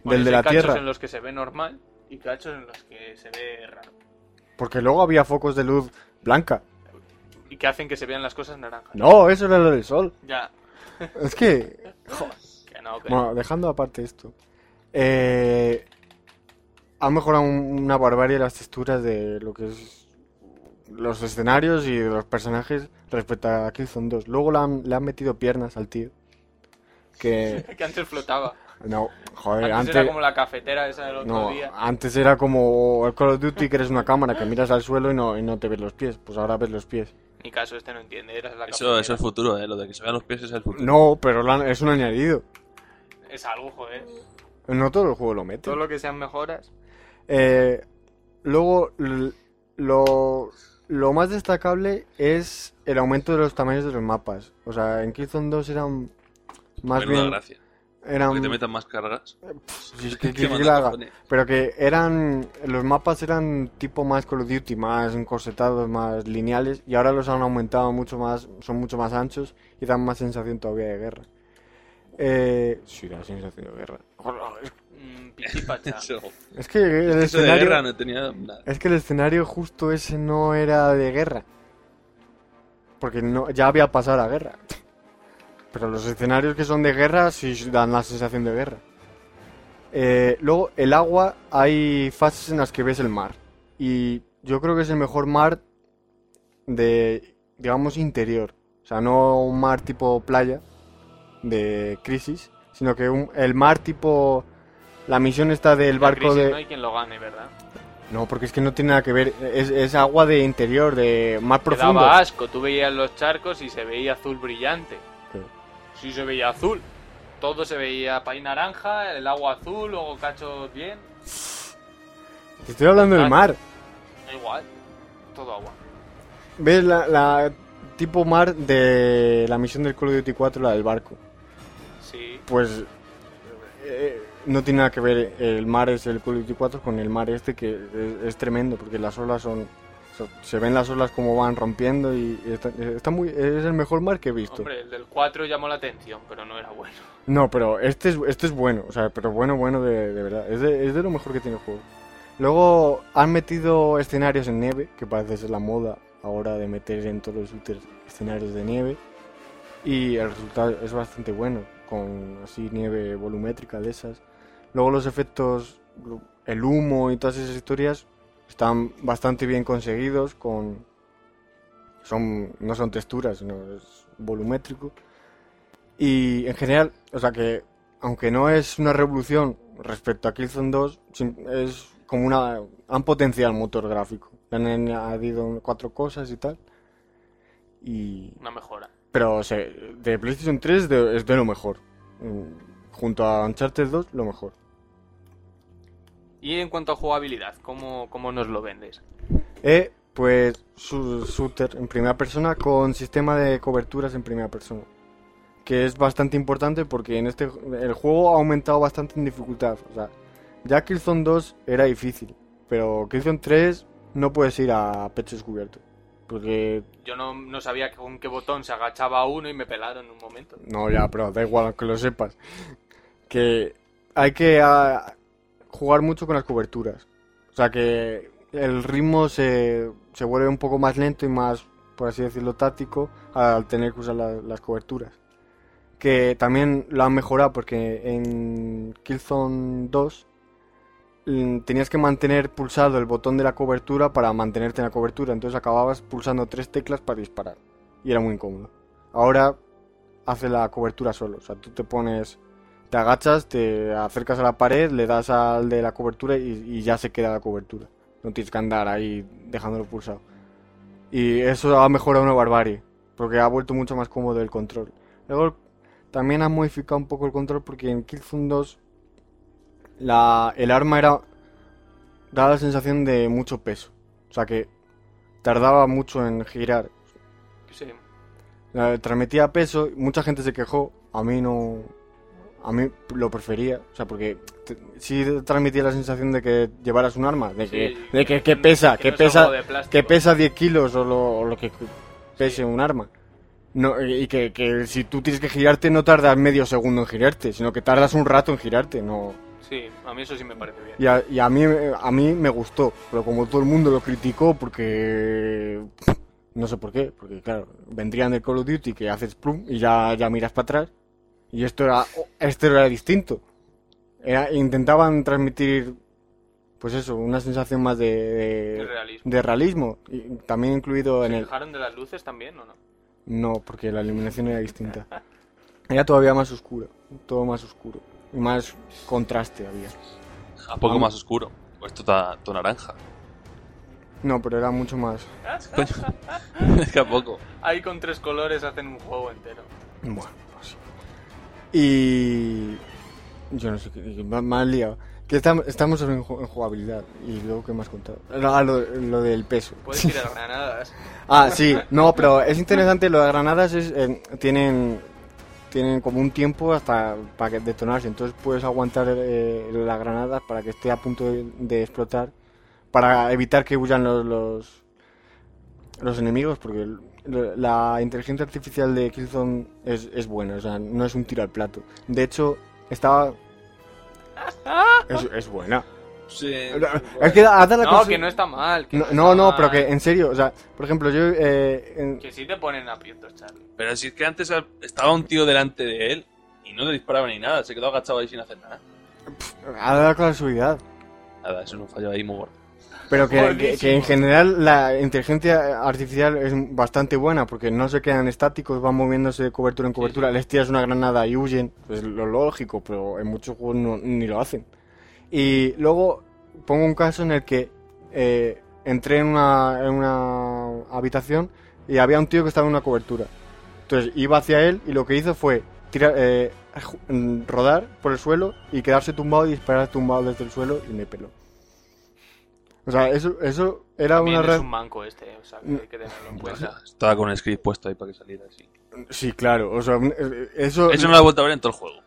Del de la Tierra. en los que se ve normal y cachos en los que se ve raro. Porque luego había focos de luz blanca. Y que hacen que se vean las cosas naranjas. No, eso era lo del sol. Ya. Es que... Que no, que Bueno, dejando aparte esto. Eh, han mejorado un- una barbarie las texturas de lo que es los escenarios y de los personajes respecto a Killzone 2. Luego le han, le han metido piernas al tío. Que... que antes flotaba. No, joder, Antes, antes... era como la cafetera esa del otro No, día. antes era como el Call of Duty que eres una cámara que miras al suelo y no, y no te ves los pies. Pues ahora ves los pies. Mi caso este no entiende, era la Eso, cafetera. eso es el futuro, eh. Lo de que se vean los pies es el futuro. No, pero han- es un añadido. Es algo, joder. No todo el juego lo mete. Todo lo que sean mejoras. Eh, luego, lo, lo más destacable es el aumento de los tamaños de los mapas. O sea, en Killzone 2 eran más Menuda bien... gracia. Eran, Que te metan más cargas. si es que- ¿Qué que- que la haga. Pero que eran... Los mapas eran tipo más Call of Duty, más encorsetados, más lineales. Y ahora los han aumentado mucho más, son mucho más anchos y dan más sensación todavía de guerra. Eh, sí, da sensación de guerra. Mm. Es que el escenario... guerra no tenía nada. Es que el escenario justo ese no era de guerra. Porque no, ya había pasado la guerra. Pero los escenarios que son de guerra sí dan la sensación de guerra. Eh, luego, el agua, hay fases en las que ves el mar. Y yo creo que es el mejor mar de, digamos, interior. O sea, no un mar tipo playa de crisis, sino que un- el mar tipo... La misión está del La barco de... No hay quien lo gane, ¿verdad? No, porque es que no tiene nada que ver. Es, es agua de interior, de mar Te profundo. daba asco, tú veías los charcos y se veía azul brillante. Sí. Se veía azul. Todo se veía país naranja, el agua azul, luego cachos bien. Te estoy hablando del mar. Igual. Todo agua. ¿Ves la, la tipo mar de la misión del Call of Duty 4, la del barco? Sí. Pues eh, no tiene nada que ver el mar es el Call of Duty 4 con el mar este que es, es tremendo porque las olas son, se ven las olas como van rompiendo y, y está, está muy es el mejor mar que he visto. Hombre, el del 4 llamó la atención, pero no era bueno. No, pero este es, este es bueno, o sea, pero bueno, bueno de, de verdad. Es de, es de lo mejor que tiene el juego. Luego han metido escenarios en nieve, que parece ser la moda ahora de meter en todos los shooters escenarios de nieve. Y el resultado es bastante bueno, con así nieve volumétrica de esas. Luego los efectos, el humo y todas esas historias están bastante bien conseguidos, con son no son texturas, sino es volumétrico. Y en general, o sea que, aunque no es una revolución respecto a Killzone 2, sim- es como una... Han potenciado el motor gráfico. Le han añadido cuatro cosas y tal. Y... Una mejora. Pero, o sea, de PlayStation 3 de- es de lo mejor. Mm, Junto a Uncharted 2, lo mejor. Y en cuanto a jugabilidad, ¿cómo, cómo nos lo vendes? Eh, Pues su shooter en primera persona con sistema de coberturas en primera persona. Que es bastante importante porque en este el juego ha aumentado bastante en dificultad. O sea, ya Killzone 2 era difícil, pero Killzone 3 no puedes ir a pecho descubierto. Porque Yo no, no sabía con qué botón se agachaba uno y me pelaron en un momento. No, ya, pero da igual que lo sepas. Que hay que ah, jugar mucho con las coberturas. O sea que el ritmo se, se vuelve un poco más lento y más, por así decirlo, táctico al tener que usar la- las coberturas. Que también lo han mejorado porque en Killzone 2 mm, tenías que mantener pulsado el botón de la cobertura para mantenerte en la cobertura. Entonces acababas pulsando tres teclas para disparar. Y era muy incómodo. Ahora hace la cobertura solo. O sea, tú te pones, te agachas, te acercas a la pared, le das al de la cobertura y, y ya se queda la cobertura. No tienes que andar ahí dejándolo pulsado. Y eso ha mejorado una barbarie, porque ha vuelto mucho más cómodo el control. Luego también han modificado un poco el control porque en Killzone 2 la, el arma era daba la sensación de mucho peso. O sea que tardaba mucho en girar. Sí. La- transmitía peso, mucha gente se quejó, a mí no, a mí lo prefería, o sea, porque sí transmitía la sensación de que llevaras un arma, de que, de que, que pesa, que que, no es pesa, que pesa 10 kilos o lo, o lo que pese Sí. un arma. No, y que, que si tú tienes que girarte no tardas medio segundo en girarte, sino que tardas un rato en girarte, no. Sí, a mí eso sí me parece bien. Y a, y a mí a mí me gustó, pero como todo el mundo lo criticó porque no sé por qué, porque claro, vendrían del Call of Duty que haces plum y ya, ya miras para atrás y esto era esto era distinto. Era- intentaban transmitir pues eso, una sensación más de, de, realismo. de realismo y también incluido en ¿Se el fijaron de las luces también o no? no, porque la iluminación era distinta. Era todavía más oscuro, todo más oscuro y más contraste había. Un poco más oscuro. Pues esto está todo naranja. No, pero era mucho más es que a poco. Ahí con tres colores hacen un juego entero. Bueno. Y. Yo no sé qué. Han liado. Que estam- estamos en, ju- en jugabilidad. Y luego, ¿qué has contado? Ah, lo, lo del peso. Puedes tirar granadas. Ah, sí. No, pero es interesante. Lo de granadas es. eh, tienen. Tienen como un tiempo hasta para que detonarse. Entonces puedes aguantar eh, las granadas para que esté a punto de, de explotar. Para evitar que huyan los, los, los enemigos. Porque la inteligencia artificial de Killzone es, es buena. O sea, no es un tiro al plato. De hecho, estaba. Es, es buena. Sí. Es que da, da la No, cosa- que no está mal. que No, está no, mal. pero que en serio, o sea, por ejemplo, yo eh, en- Que sí te ponen aprietos, Charlie. Pero si es que antes estaba un tío delante de él y no le disparaba ni nada, se quedó agachado ahí sin hacer nada. ha dado la casualidad. Nada, eso no falló ahí muy gordo. Pero que, que- que en general la inteligencia artificial es bastante buena porque no se quedan estáticos, van moviéndose de cobertura en cobertura, les tiras una granada y huyen, pues lo lógico, pero en muchos juegos no- ni lo hacen. Y luego pongo un caso en el que eh, entré en una, en una habitación y había un tío que estaba en una cobertura. Entonces iba hacia él y lo que hizo fue tirar, eh, rodar por el suelo y quedarse tumbado y disparar tumbado desde el suelo y me peló. O sea, eso, eso era También una es un manco este, o sea, que hay que tenerlo en cuenta. Estaba con el script puesto ahí para que saliera así. Sí, claro, o sea, eso... Eso no lo he vuelto a ver en todo el juego.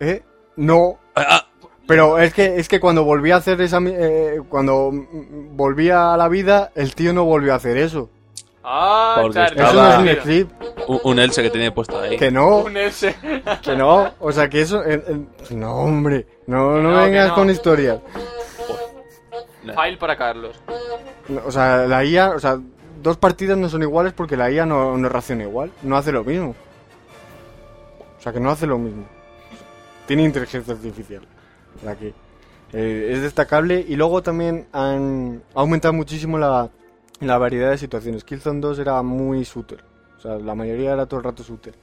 ¿Eh? No, Ah, ah, pero es que, es que cuando volví a hacer esa... mi- eh, cuando volvía a la vida, el tío no volvió a hacer eso. Ah, Porque Charlie. Eso no es un script, un, un Else que tenía puesto ahí. que no, Un S. que no, o sea, que eso... eh, eh, no, hombre, no, no vengas no. con historias. File para Carlos. O sea, la IA, o sea, dos partidas no son iguales porque la IA no, no reacciona igual, no hace lo mismo. O sea, que no hace lo mismo. Tiene inteligencia artificial. O sea que eh, es destacable y luego también han ha aumentado muchísimo la, la variedad de situaciones. Killzone 2 era muy shooter, o sea, la mayoría era todo el rato shooter.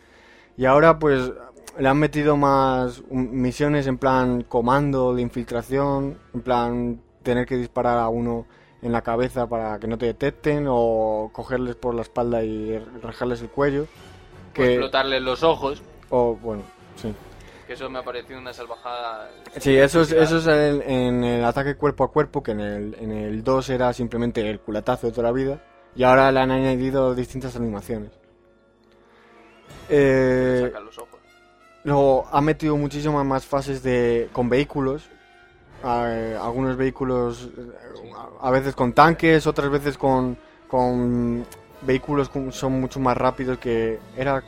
Y ahora pues le han metido más misiones en plan comando de infiltración, en plan tener que disparar a uno en la cabeza para que no te detecten o cogerles por la espalda y rajarles el cuello. O Que, explotarle los ojos. o bueno, sí. que eso me ha parecido una salvajada. Sí, eso es, eso es el- en el ataque cuerpo a cuerpo, que en el, en el 2 era simplemente el culatazo de toda la vida. Y ahora le han añadido distintas animaciones. Eh, Sacan los ojos. luego ha metido muchísimas más fases de con vehículos. Eh, algunos vehículos, eh, a veces con tanques, otras veces con, con vehículos que son mucho más rápidos que era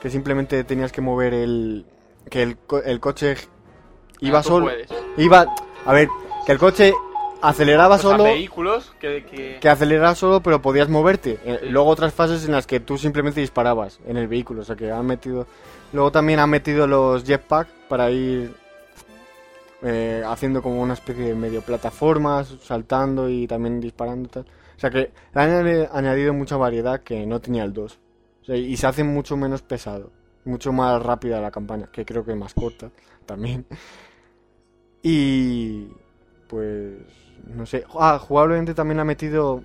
que simplemente tenías que mover el que el, co- el coche iba Ah, tú solo iba a ver que el coche aceleraba O sea, solo vehículos que, que- que aceleraba solo pero podías moverte Eh, Sí. luego otras fases en las que tú simplemente disparabas en el vehículo o sea que han metido luego también han metido los jetpack para ir eh, haciendo como una especie de medio plataformas saltando y también disparando tal. O sea que le han añadi- añadido mucha variedad que no tenía el 2 O sea, y se hace mucho menos pesado mucho más rápida la campaña que creo que es más corta también. Y pues no sé. Ah jugablemente también ha metido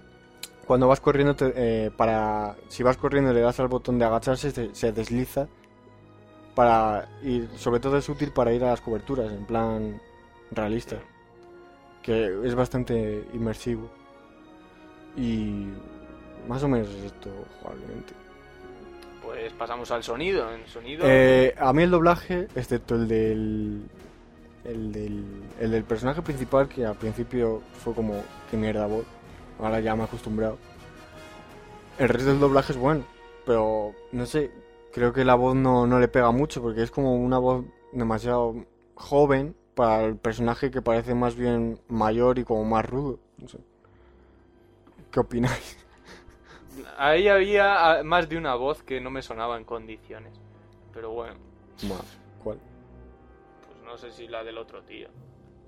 cuando vas corriendo te- eh, para si vas corriendo le das al botón de agacharse se, se desliza para y sobre todo es útil para ir a las coberturas en plan realista que es bastante inmersivo y más o menos es esto jugablemente Pues pasamos al sonido. En sonido. eh, a mí el doblaje, excepto el del, el del. el del personaje principal, que al principio fue como. que mierda voz. Ahora ya me he acostumbrado. El resto del doblaje es bueno. Pero no sé. Creo que la voz no, no le pega mucho. Porque es como una voz demasiado joven. Para el personaje que parece más bien mayor y como más rudo. No sé. ¿Qué opináis? Ahí había ah, más de una voz que no me sonaba en condiciones. Pero bueno. ¿Cuál? pues no sé si la del otro tío.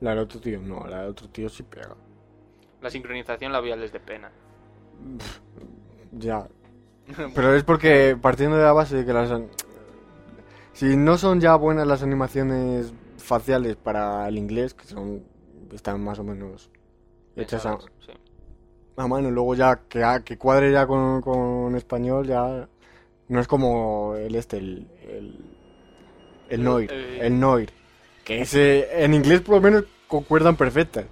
La del otro tío. No, la del otro tío sí pega. La sincronización la había desde pena. Ya. Pero es porque partiendo de la base de que las... Si no son ya buenas las animaciones faciales para el inglés, que son están más o menos hechas a, Sí. a mano, luego ya que, cuadre ya con, con español, ya no es como el este, el, el, el Noir, el Noir, que ese en inglés por lo menos concuerdan perfectas.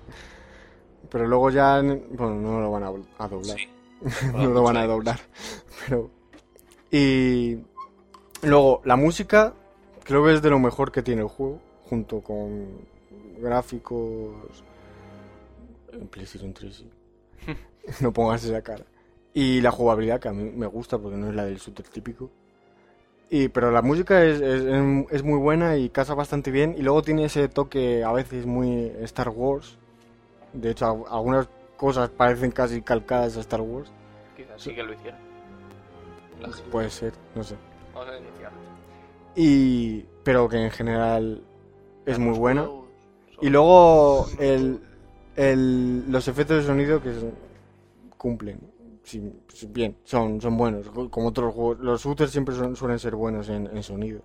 Pero luego ya, en- bueno, no lo van a, a doblar Sí. No lo van a doblar. Pero. Y. Luego, la música. Creo que es de lo mejor que tiene el juego. Junto con gráficos. En PlayStation 3, sí. no pongas esa cara. Y la jugabilidad, que a mí me gusta porque no es la del shooter típico. Y, pero la música es, es, es muy buena y casa bastante bien. Y luego tiene ese toque a veces muy Star Wars. De hecho, algunas cosas parecen casi calcadas a Star Wars. Quizás sí que lo hiciera. Puede ser, no sé. Vamos a. Y pero que en general es muy buena. Y luego el, el- los efectos de sonido que se- cumplen. Sí, bien, son, son buenos. Como otros juegos, los shooters siempre son- suelen ser buenos en, en sonido.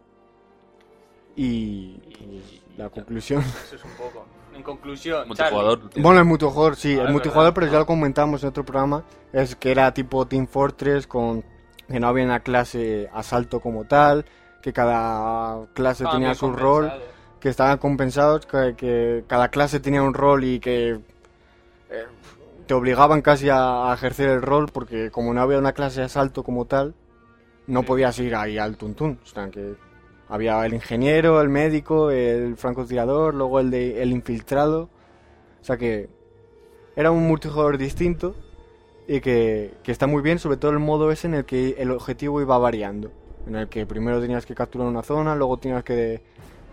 Y pues, la conclusión. Eso es un poco. En conclusión, Multijugador. Charlie, tiene- Bueno, el multijugador, sí, Ah, el es multijugador, verdad. pero ya lo comentamos en otro programa, es que era tipo Team Fortress con que no había una clase asalto como tal, que cada clase tenía su rol, que estaban compensados, que, que cada clase tenía un rol y que eh, te obligaban casi a, a ejercer el rol porque como no había una clase de asalto como tal, no Sí. podías ir ahí al tuntún, o sea que había el ingeniero, el médico, el francotirador, luego el de el infiltrado, o sea que era un multijugador distinto y que, que está muy bien, sobre todo el modo ese en el que el objetivo iba variando. En el que primero tenías que capturar una zona, luego tenías que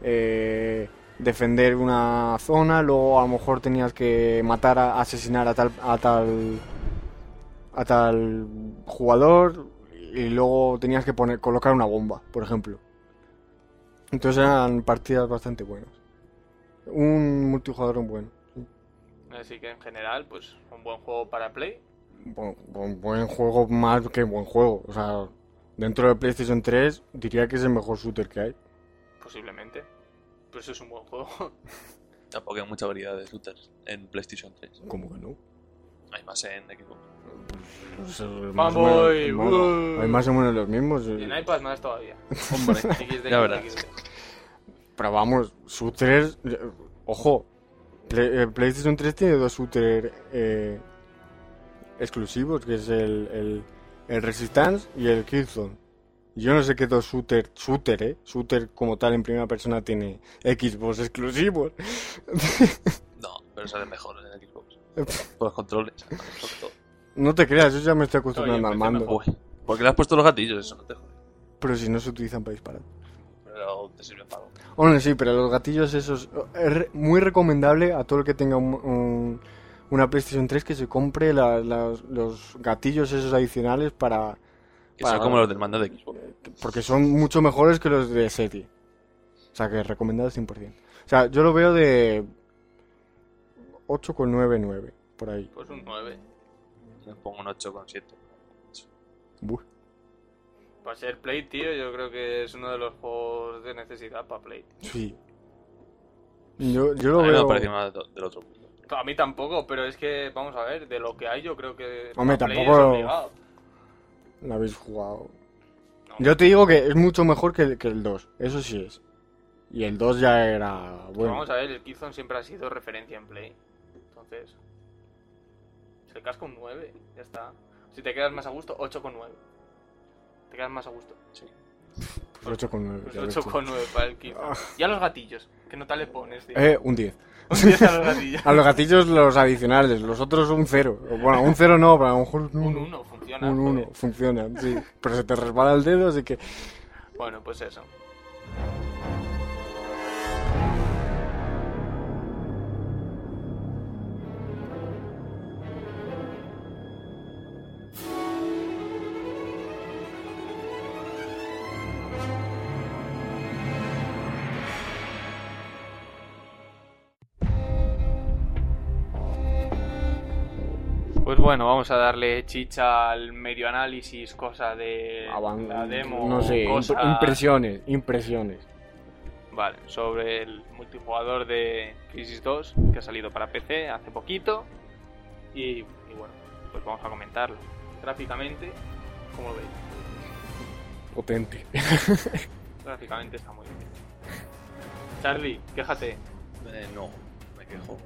eh, defender una zona, luego a lo mejor tenías que matar, a, asesinar a tal, a tal, a tal jugador y luego tenías que poner, colocar una bomba, por ejemplo. Entonces eran partidas bastante buenas. Un multijugador bueno. Así que en general, pues un buen juego para Play. Buen, buen- buen juego más que buen juego. O sea, dentro de PlayStation 3 diría que es el mejor shooter que hay. Posiblemente. Pero eso es un buen juego. Tampoco hay mucha variedad de shooters en PlayStation 3. ¿Cómo que no? Hay más en Xbox. Pues, eh, más o Fanboy, menos- bueno, uh. hay más o menos los mismos. Y eh. en iPad más todavía. Hombre, XD, ya verás. XD. pero vamos, shooters. eh, Ojo, Play- eh, PlayStation 3 tiene dos shooters eh, exclusivos, que es el, el, el Resistance y el Killzone. Yo no sé qué dos shooter, shooter, eh, shooter como tal en primera persona tiene Xbox exclusivos. No, pero sale mejor en el Xbox. Por los controles, todo. No te creas, yo ya me estoy acostumbrando Oye, al mando. Joder, ¿Por qué le has puesto los gatillos? Eso no te jode. Pero si no se utilizan para disparar. Pero te sirve para algo. Bueno, sí, pero los gatillos esos... Es re- muy recomendable a todo el que tenga un- un- una PlayStation 3 que se compre la- los gatillos esos adicionales para... Que son Para- como los del mando de Xbox. Porque son mucho mejores que los de SETI. O sea, que recomendado 100%. O sea, yo lo veo de 8,99 por ahí. Pues un 9. Le pongo un 8,7. Buh. Para ser Play, tío, yo creo que es uno de los juegos de necesidad para Play. Sí. Yo, yo lo A mí me veo... más del otro mundo. A mí tampoco, pero es que, vamos a ver, de lo que hay yo creo que... Hombre, tampoco- es. Lo habéis jugado. No. Yo te digo que es mucho mejor que el, que el 2. Eso sí es. Y el 2 ya era Pero bueno. Vamos a ver, el Killzone siempre ha sido referencia en Play. Entonces... Se casca un 9, ya está. Si te quedas más a gusto, 8,9. Te quedas más a gusto. Sí. Pues 8,9. Pues ya ves tú. 8,9 para el Killzone. Y a los gatillos, ¿qué nota le pones, tío? Eh, un 10. Un 10 a los gatillos. A los gatillos los adicionales, los otros un 0. Bueno, un 0 no, pero a lo mejor un Un 1. 1, funciona. Un 1, joder. funcionan, sí. Pero se te resbala el dedo, así que... Bueno, pues eso. Bueno, vamos a darle chicha al medio análisis, cosa de la demo, no sé, cosa... imp- impresiones, impresiones. Vale, sobre el multijugador de Crisis 2 que ha salido para PC hace poquito. Y, y bueno, pues vamos a comentarlo. Gráficamente, como lo veis? Potente. Gráficamente está muy bien. Charlie, quéjate. Eh, no, me quejo.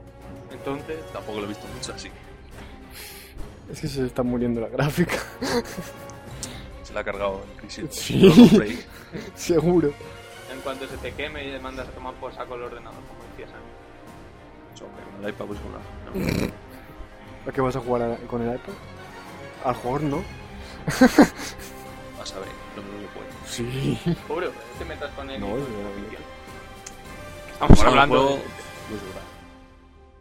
Entonces, Tampoco lo he visto mucho así. Es que se está muriendo la gráfica. Se la ha cargado el Crisis. Sí. Seguro. en cuanto se te queme y le mandas a tomar por saco el ordenador, como decías antes. Hombre, con el iPad pues no. ¿A qué vas a jugar a- con el iPad? Al jugar, ¿no? Vas a ver, lo mismo que puede. Sí. Pobre, no te metas con él. No, y- es Hostia. Estamos Bueno, hablando el juego, de pues,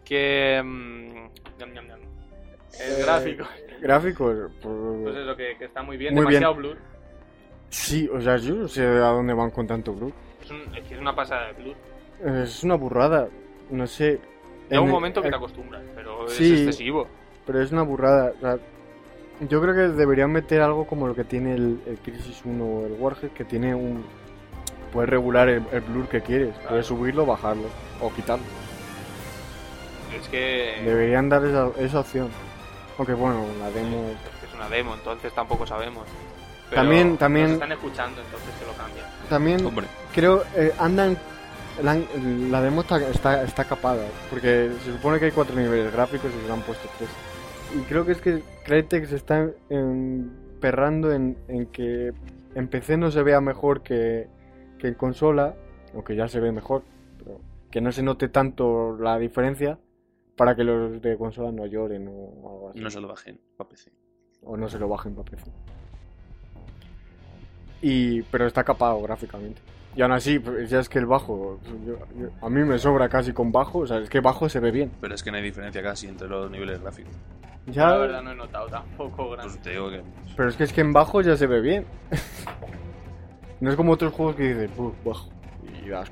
que... mm. El gráfico. Gráficos, Pues pues... eso, que, que está muy bien, Muy demasiado blur. Sí, o sea, yo no sé a dónde van con tanto blur. Es, un- es que es una pasada de blur. Es una burrada. No sé. Llega un En- momento que eh, te acostumbras, pero sí. es excesivo. Pero es una burrada. o sea, yo creo que deberían meter algo como lo que tiene el, el Crisis 1 o el Warhead, que tiene un... Puedes regular el, el blur que quieres. Claro. Puedes subirlo, bajarlo o quitarlo. Es que Deberían dar esa, esa opción. Aunque bueno, la demo... es una demo, entonces tampoco sabemos. Pero También- también- nos están escuchando, entonces que lo cambian. También Hombre, creo... eh, andan... La, la demo está, está, está capada. Porque se supone que hay cuatro niveles gráficos y se le han puesto tres. Y creo que es que Crytek se está emperrando en, en que en PC no se vea mejor que, que en consola, aunque ya se ve mejor, pero que no se note tanto la diferencia para que los de consola no lloren o algo así. no se lo bajen para PC. O no se lo bajen para PC. Y, pero está capado gráficamente. Y aún así, pues, ya es que el bajo, yo- yo- a mí me sobra casi con bajo, o sea, es que bajo se ve bien. Pero es que no hay diferencia casi entre los niveles gráficos. Ya, La verdad no he notado tampoco grande. Pues te digo que. Pero es que es que en bajo ya se ve bien. no es como otros juegos que dices, "Uf, bajo. Y das.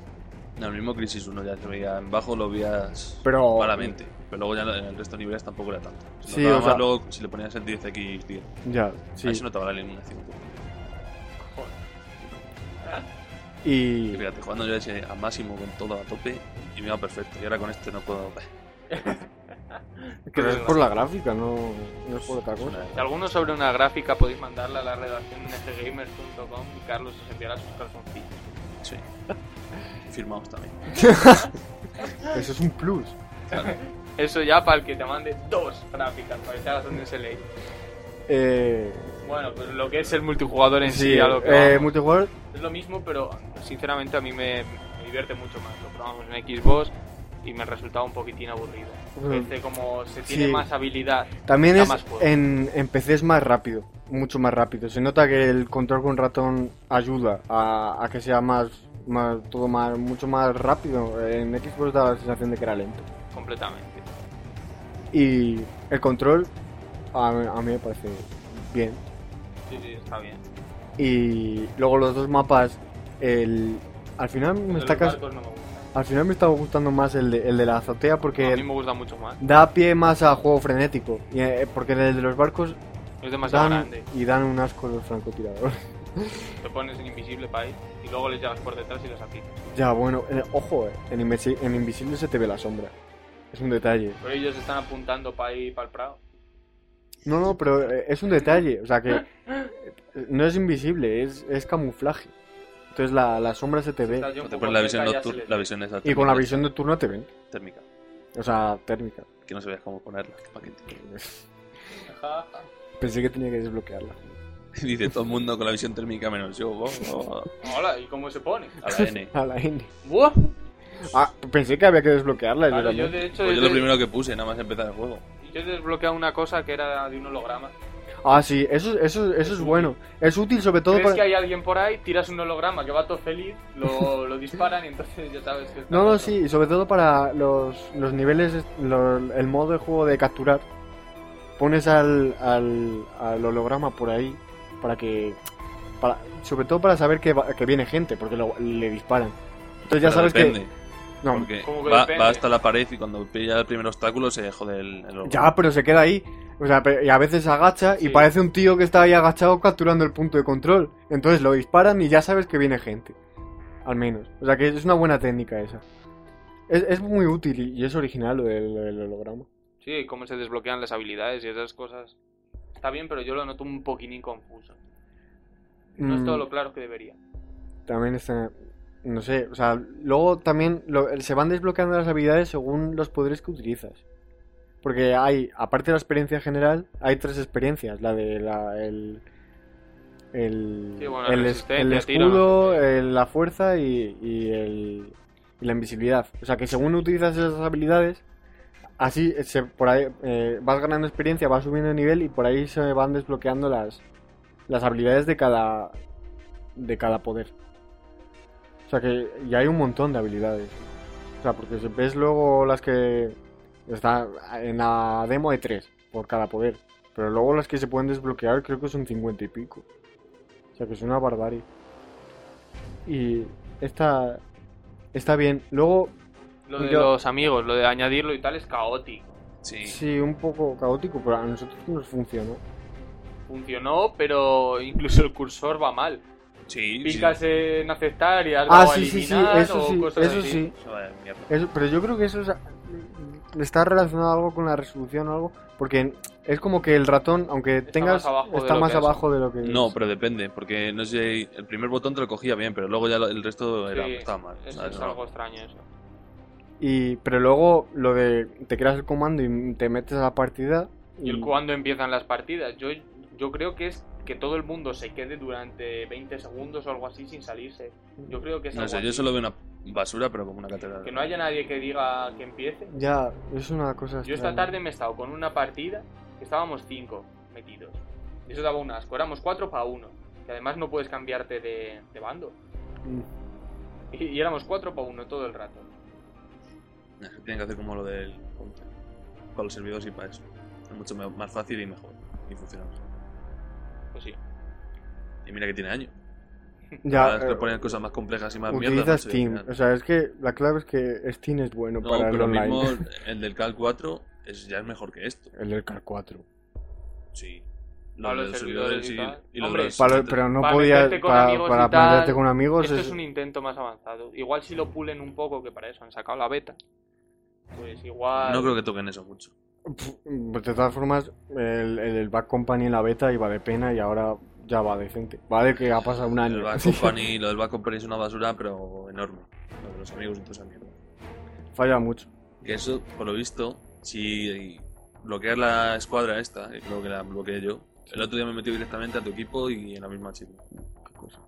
No, el mismo Crisis 1 ya se veía en bajo, lo veías Pero. malamente. Pero luego ya en el resto de niveles tampoco era tanto. Se Sí, o sea- más luego si le ponías el 10x10. Ya, sí. Ahí se notaba la iluminación. Y Y. fíjate, jugando yo ese a máximo con todo a tope y me iba perfecto. Y ahora con este no puedo. Que es por la gráfica, no, no es por otra cosa. Si alguno sobre una gráfica podéis mandarla a la redacción de nggamers.com y Carlos os enviará sus calzoncillos. Sí. Firmados también. Eso es un plus. Eso ya para el que te mande dos gráficas para que te hagas un SLA. Eh, Bueno, pues lo que es el multijugador en sí, sí, a lo que eh, vamos. multijugador, Es lo mismo, pero sinceramente a mí me, me divierte mucho más. Lo probamos en Xbox y me resultaba un poquitín aburrido. Ujú. PC como se tiene Sí. más habilidad. también es más en, en PC es más rápido, mucho más rápido. Se nota que el control con ratón ayuda a, a que sea más, más, todo más, mucho más rápido. En Xbox da la sensación de que era lento. completamente. Y el control a, mí- a mí me parece bien. Sí, sí, está bien. Y luego los dos mapas, el, al final me está no al final me está gustando más el de, el de la azotea porque a mí me gusta mucho más. da pie más a juego frenético. Y, eh, porque el de los barcos Es demasiado dan, grande. y dan un asco los francotiradores. Te pones en invisible para ir y luego les llegas por detrás y los aplicas. ya, bueno, eh, ojo, eh, en, Invisi- en Invisible se te ve la sombra. Es un detalle. Pero ellos están apuntando para ir para el Prado. No, no, pero eh, es un detalle. O sea que no es invisible, es, es camuflaje. Entonces la, la sombra se te ve. Te pones la visión nocturna, les la ve. visión esa Y con la visión nocturna te ven. térmica, O sea, térmica. que no sabías cómo ponerla. Pensé que tenía que desbloquearla. Dice todo el mundo con la visión térmica menos yo. oh, oh, Hola, ¿y cómo se pone? a la N. A la N. ¡Buah! Ah, pensé que había que desbloquearla. Claro, yo de hecho Pues yo lo primero que puse, nada más empezar el juego. yo he desbloqueado una cosa que era de un holograma. Ah, sí, eso, eso, eso es bueno. Es útil sobre todo ¿Crees para... que hay alguien por ahí, tiras un holograma que va todo feliz, lo, lo disparan y entonces ya sabes que está No, no, sí, y sobre todo para los, los niveles, est- lo- el modo de juego de capturar. Pones al, al, al holograma por ahí para que... Para, sobre todo para saber que, va- que viene gente, porque lo- le disparan. Entonces ya Pero sabes depende, que... No, porque ¿Cómo que va, va hasta la pared y cuando pilla el primer obstáculo se jode el, el holograma. ya, pero se queda ahí. O sea, y a veces se agacha y parece un tío que está ahí agachado capturando el punto de control. Entonces lo disparan y ya sabes que viene gente. Al menos. O sea que es una buena técnica esa. Es, es muy útil y, y es original lo del, lo del holograma. Sí, cómo se desbloquean las habilidades y esas cosas. Está bien, pero yo lo noto un poquitín confuso. No es Mm. todo lo claro que debería. También está. No sé, o sea, luego también lo- se van desbloqueando las habilidades según los poderes que utilizas. Porque hay, aparte de la experiencia general, hay tres experiencias: la de la, el. El, Sí, bueno, el, es- el escudo, el- la fuerza y, y el, y la invisibilidad. O sea que según utilizas esas habilidades, así se, por ahí eh, vas ganando experiencia, vas subiendo de nivel y por ahí se van desbloqueando las, las habilidades de cada, de cada poder. O sea que ya hay un montón de habilidades. O sea, porque si ves luego las que está en la demo hay tres por cada poder, pero luego las que se pueden desbloquear creo que son 50 y pico. O sea que es una barbarie. Y está está bien. Luego Lo de Yo- los amigos, lo de añadirlo y tal es caótico. Sí. sí un poco caótico, pero a nosotros nos funcionó. Funcionó, pero incluso el cursor va mal. Sí, sí. Picas en aceptar y has Ah, sí, sí, sí, eso o sí, cosas eso así. sí. Eso de pero yo creo que eso es- está relacionado algo con la resolución o algo, porque es como que el ratón, aunque tengas, más abajo de está lo más que es. abajo de lo que No, es. pero depende, porque no sé, el primer botón te lo cogía bien, pero luego ya lo- el resto era, Sí, estaba mal. eso ¿sabes? es algo extraño eso. Y, pero luego lo de te creas el comando y te metes a la partida. Y el cuándo empiezan las partidas. Yo, yo creo que es que todo el mundo se quede durante 20 segundos o algo así sin salirse. Yo creo que es No algo sé, yo solo veo una basura, pero como una catedral. Que no haya nadie que diga que empiece. Ya, es una cosa. Yo esta extraña. tarde me he estado con una partida que estábamos cinco metidos. Y eso daba un asco. Éramos cuatro para uno. Que además no puedes cambiarte de, de bando. Mm. Y, y éramos cuatro para uno todo el rato. Tienen que hacer como lo del Counter. Para los servidores y para eso. Es mucho más fácil y mejor. Y funciona mejor. Pues sí. Y mira que tiene año. Ya, eh, ponen cosas más complejas y más mierda. utiliza no sé, Steam. O sea, es que la clave es que Steam es bueno No, para el pero online. mismo el del Cal 4 es, ya es mejor que esto. El del Car 4. Sí. Para Lo los de servidores y y, lo de Hombre, los Para- sistemas. pero no Para con Para, para tal, con amigos. Esto es- es un intento más avanzado. Igual si lo pulen un poco, que para eso han sacado la beta. Pues igual. No creo que toquen eso mucho. De todas formas, el, el, el Back Company en la beta iba de pena y ahora ya va decente. Va de que ha pasado un año. El Bad Company, lo del Bad Company es una basura, pero enorme. los amigos y tus amigos. Falla mucho. Que eso, por lo visto, si bloqueas la escuadra esta, que creo que la bloqueé yo, el otro día me metió directamente a tu equipo y en la misma chica.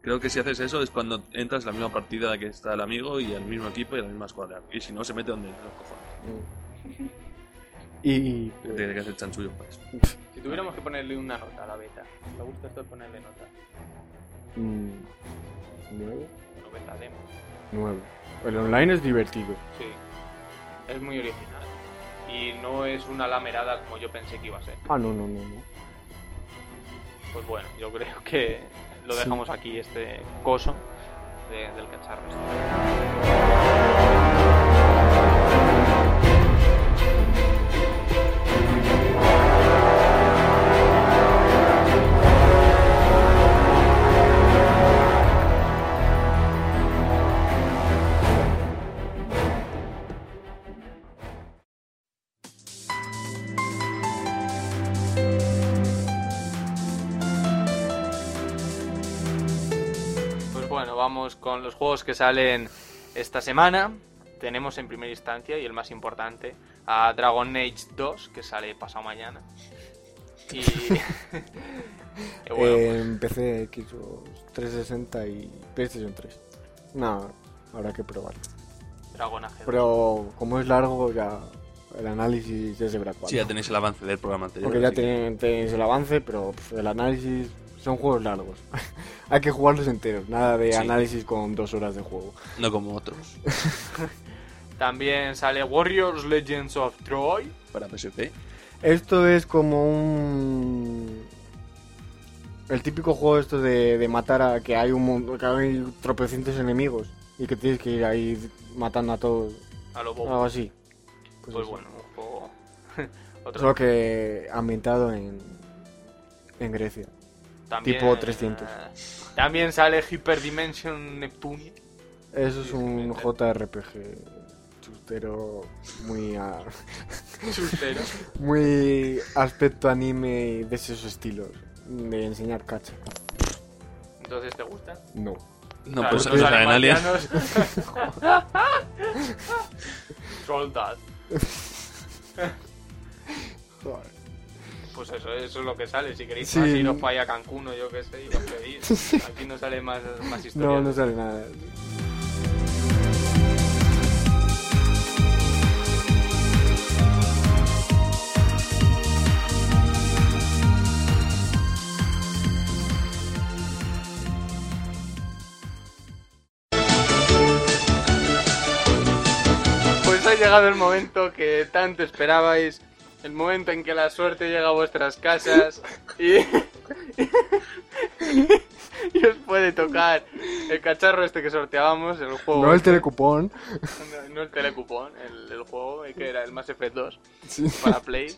Creo que si haces eso es cuando entras en la misma partida que está el amigo y el mismo equipo y la misma escuadra. Y si no, se mete donde los cojones. Y. Tiene que hacer chanchullo para eso. Si tuviéramos que ponerle una nota a la beta, ¿te gusta esto de ponerle nota? mm, ¿Nueve? No beta demo. Nueve. El online es divertido. Sí. Es muy original. Y no es una lamerada como yo pensé que iba a ser. Ah, no, no, no. no. Pues bueno, yo creo que lo Sí. dejamos aquí, este coso de- del cacharro. este. Los juegos que salen esta semana. Tenemos en primera instancia, y el más importante, a Dragon Age 2, que sale pasado mañana. Y. y bueno, Eh, empecé Xbox 360 y PlayStation 3. No, habrá que probarlo. pues, Dragon Age 2. Pero como es largo, ya el análisis ya se verá cuándo. Sí, ya tenéis el avance del programa anterior. Porque ya ten- tenéis el avance, pero el análisis son juegos largos. Hay que jugarlos enteros, nada de Sí. análisis con dos horas de juego. No como otros. También sale Warriors Legends of Troy. Para PSP. Esto es como un... El típico juego esto de, de matar a que hay un que hay tropecientos enemigos y que tienes que ir ahí matando a todos. A lo bobo. Algo así. Pues, Pues bueno, un juego. Otro. Solo que ambientado en, en Grecia. También, tipo 300. eh, También sale Hyperdimension Neptunia. Eso es un JRPG chustero muy a- Chustero. muy aspecto anime de esos estilos de enseñar cacha. Entonces, ¿te gusta? No. No, Claro, pues no salen aliens. marcianos. Pues eso, eso es lo que sale. Si queréis Sí. más, iros para allá a Cancún o yo qué sé, y lo pedís. Aquí no sale más, más historia. No, no sale nada. Pues ha llegado el momento que tanto esperabais. El momento en que la suerte llega a vuestras casas y, y os puede tocar el cacharro este que sorteábamos, el juego. No el este. telecupón. No, no el telecupón, el, el juego, eh, que era el Mass Effect 2 Sí. para Play.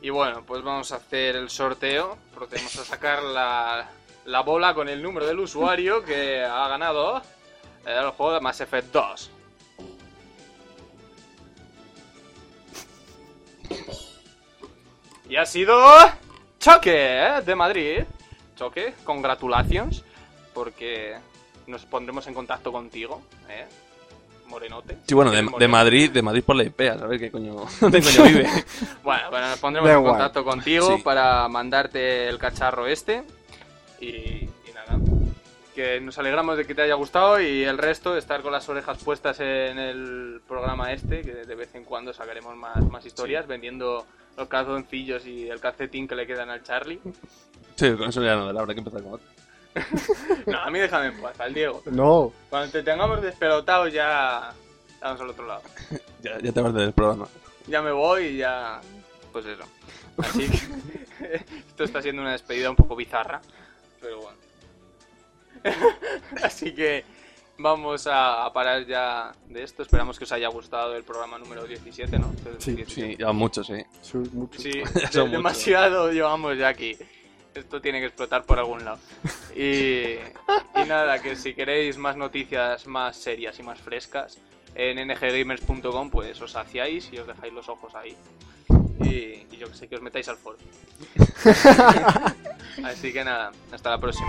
Y bueno, pues vamos a hacer el sorteo. Procedemos a sacar la, la bola con el número del usuario que ha ganado el juego de Mass Effect 2. Y ha sido Choque ¿eh? de Madrid. Choque, congratulations, porque nos pondremos en contacto contigo, ¿eh? Morenote. Sí, bueno, de, Madrid, de Madrid por la IP, a saber qué coño, dónde coño vive. Bueno, bueno, nos pondremos en igual. contacto contigo Sí. para mandarte el cacharro este. Y. Que nos alegramos de que te haya gustado y el resto, estar con las orejas puestas en el programa este, que de vez en cuando sacaremos más, más historias vendiendo los calzoncillos y el calcetín que le quedan al Charlie. Sí, con eso ya no, habrá que empezar con otro. No, a mí déjame en paz, al Diego. No. Cuando te tengamos despelotado ya estamos al otro lado. Ya, ya te vas del programa. ya me voy y ya. Pues eso. Así que. esto está siendo una despedida un poco bizarra. Pero bueno. Así que. Vamos a, a parar ya de esto. Esperamos que os haya gustado el programa número 17, ¿no? Sí, 17. Sí, ya muchos, sí. Soy mucho. Sí, de- demasiado llevamos ya aquí. Esto tiene que explotar por algún lado. Y, y nada, que si queréis más noticias más serias y más frescas, en nggamers.com pues os hacíais y os dejáis los ojos ahí. Y, y yo que sé, que os metáis al foro. Así que nada, hasta la próxima.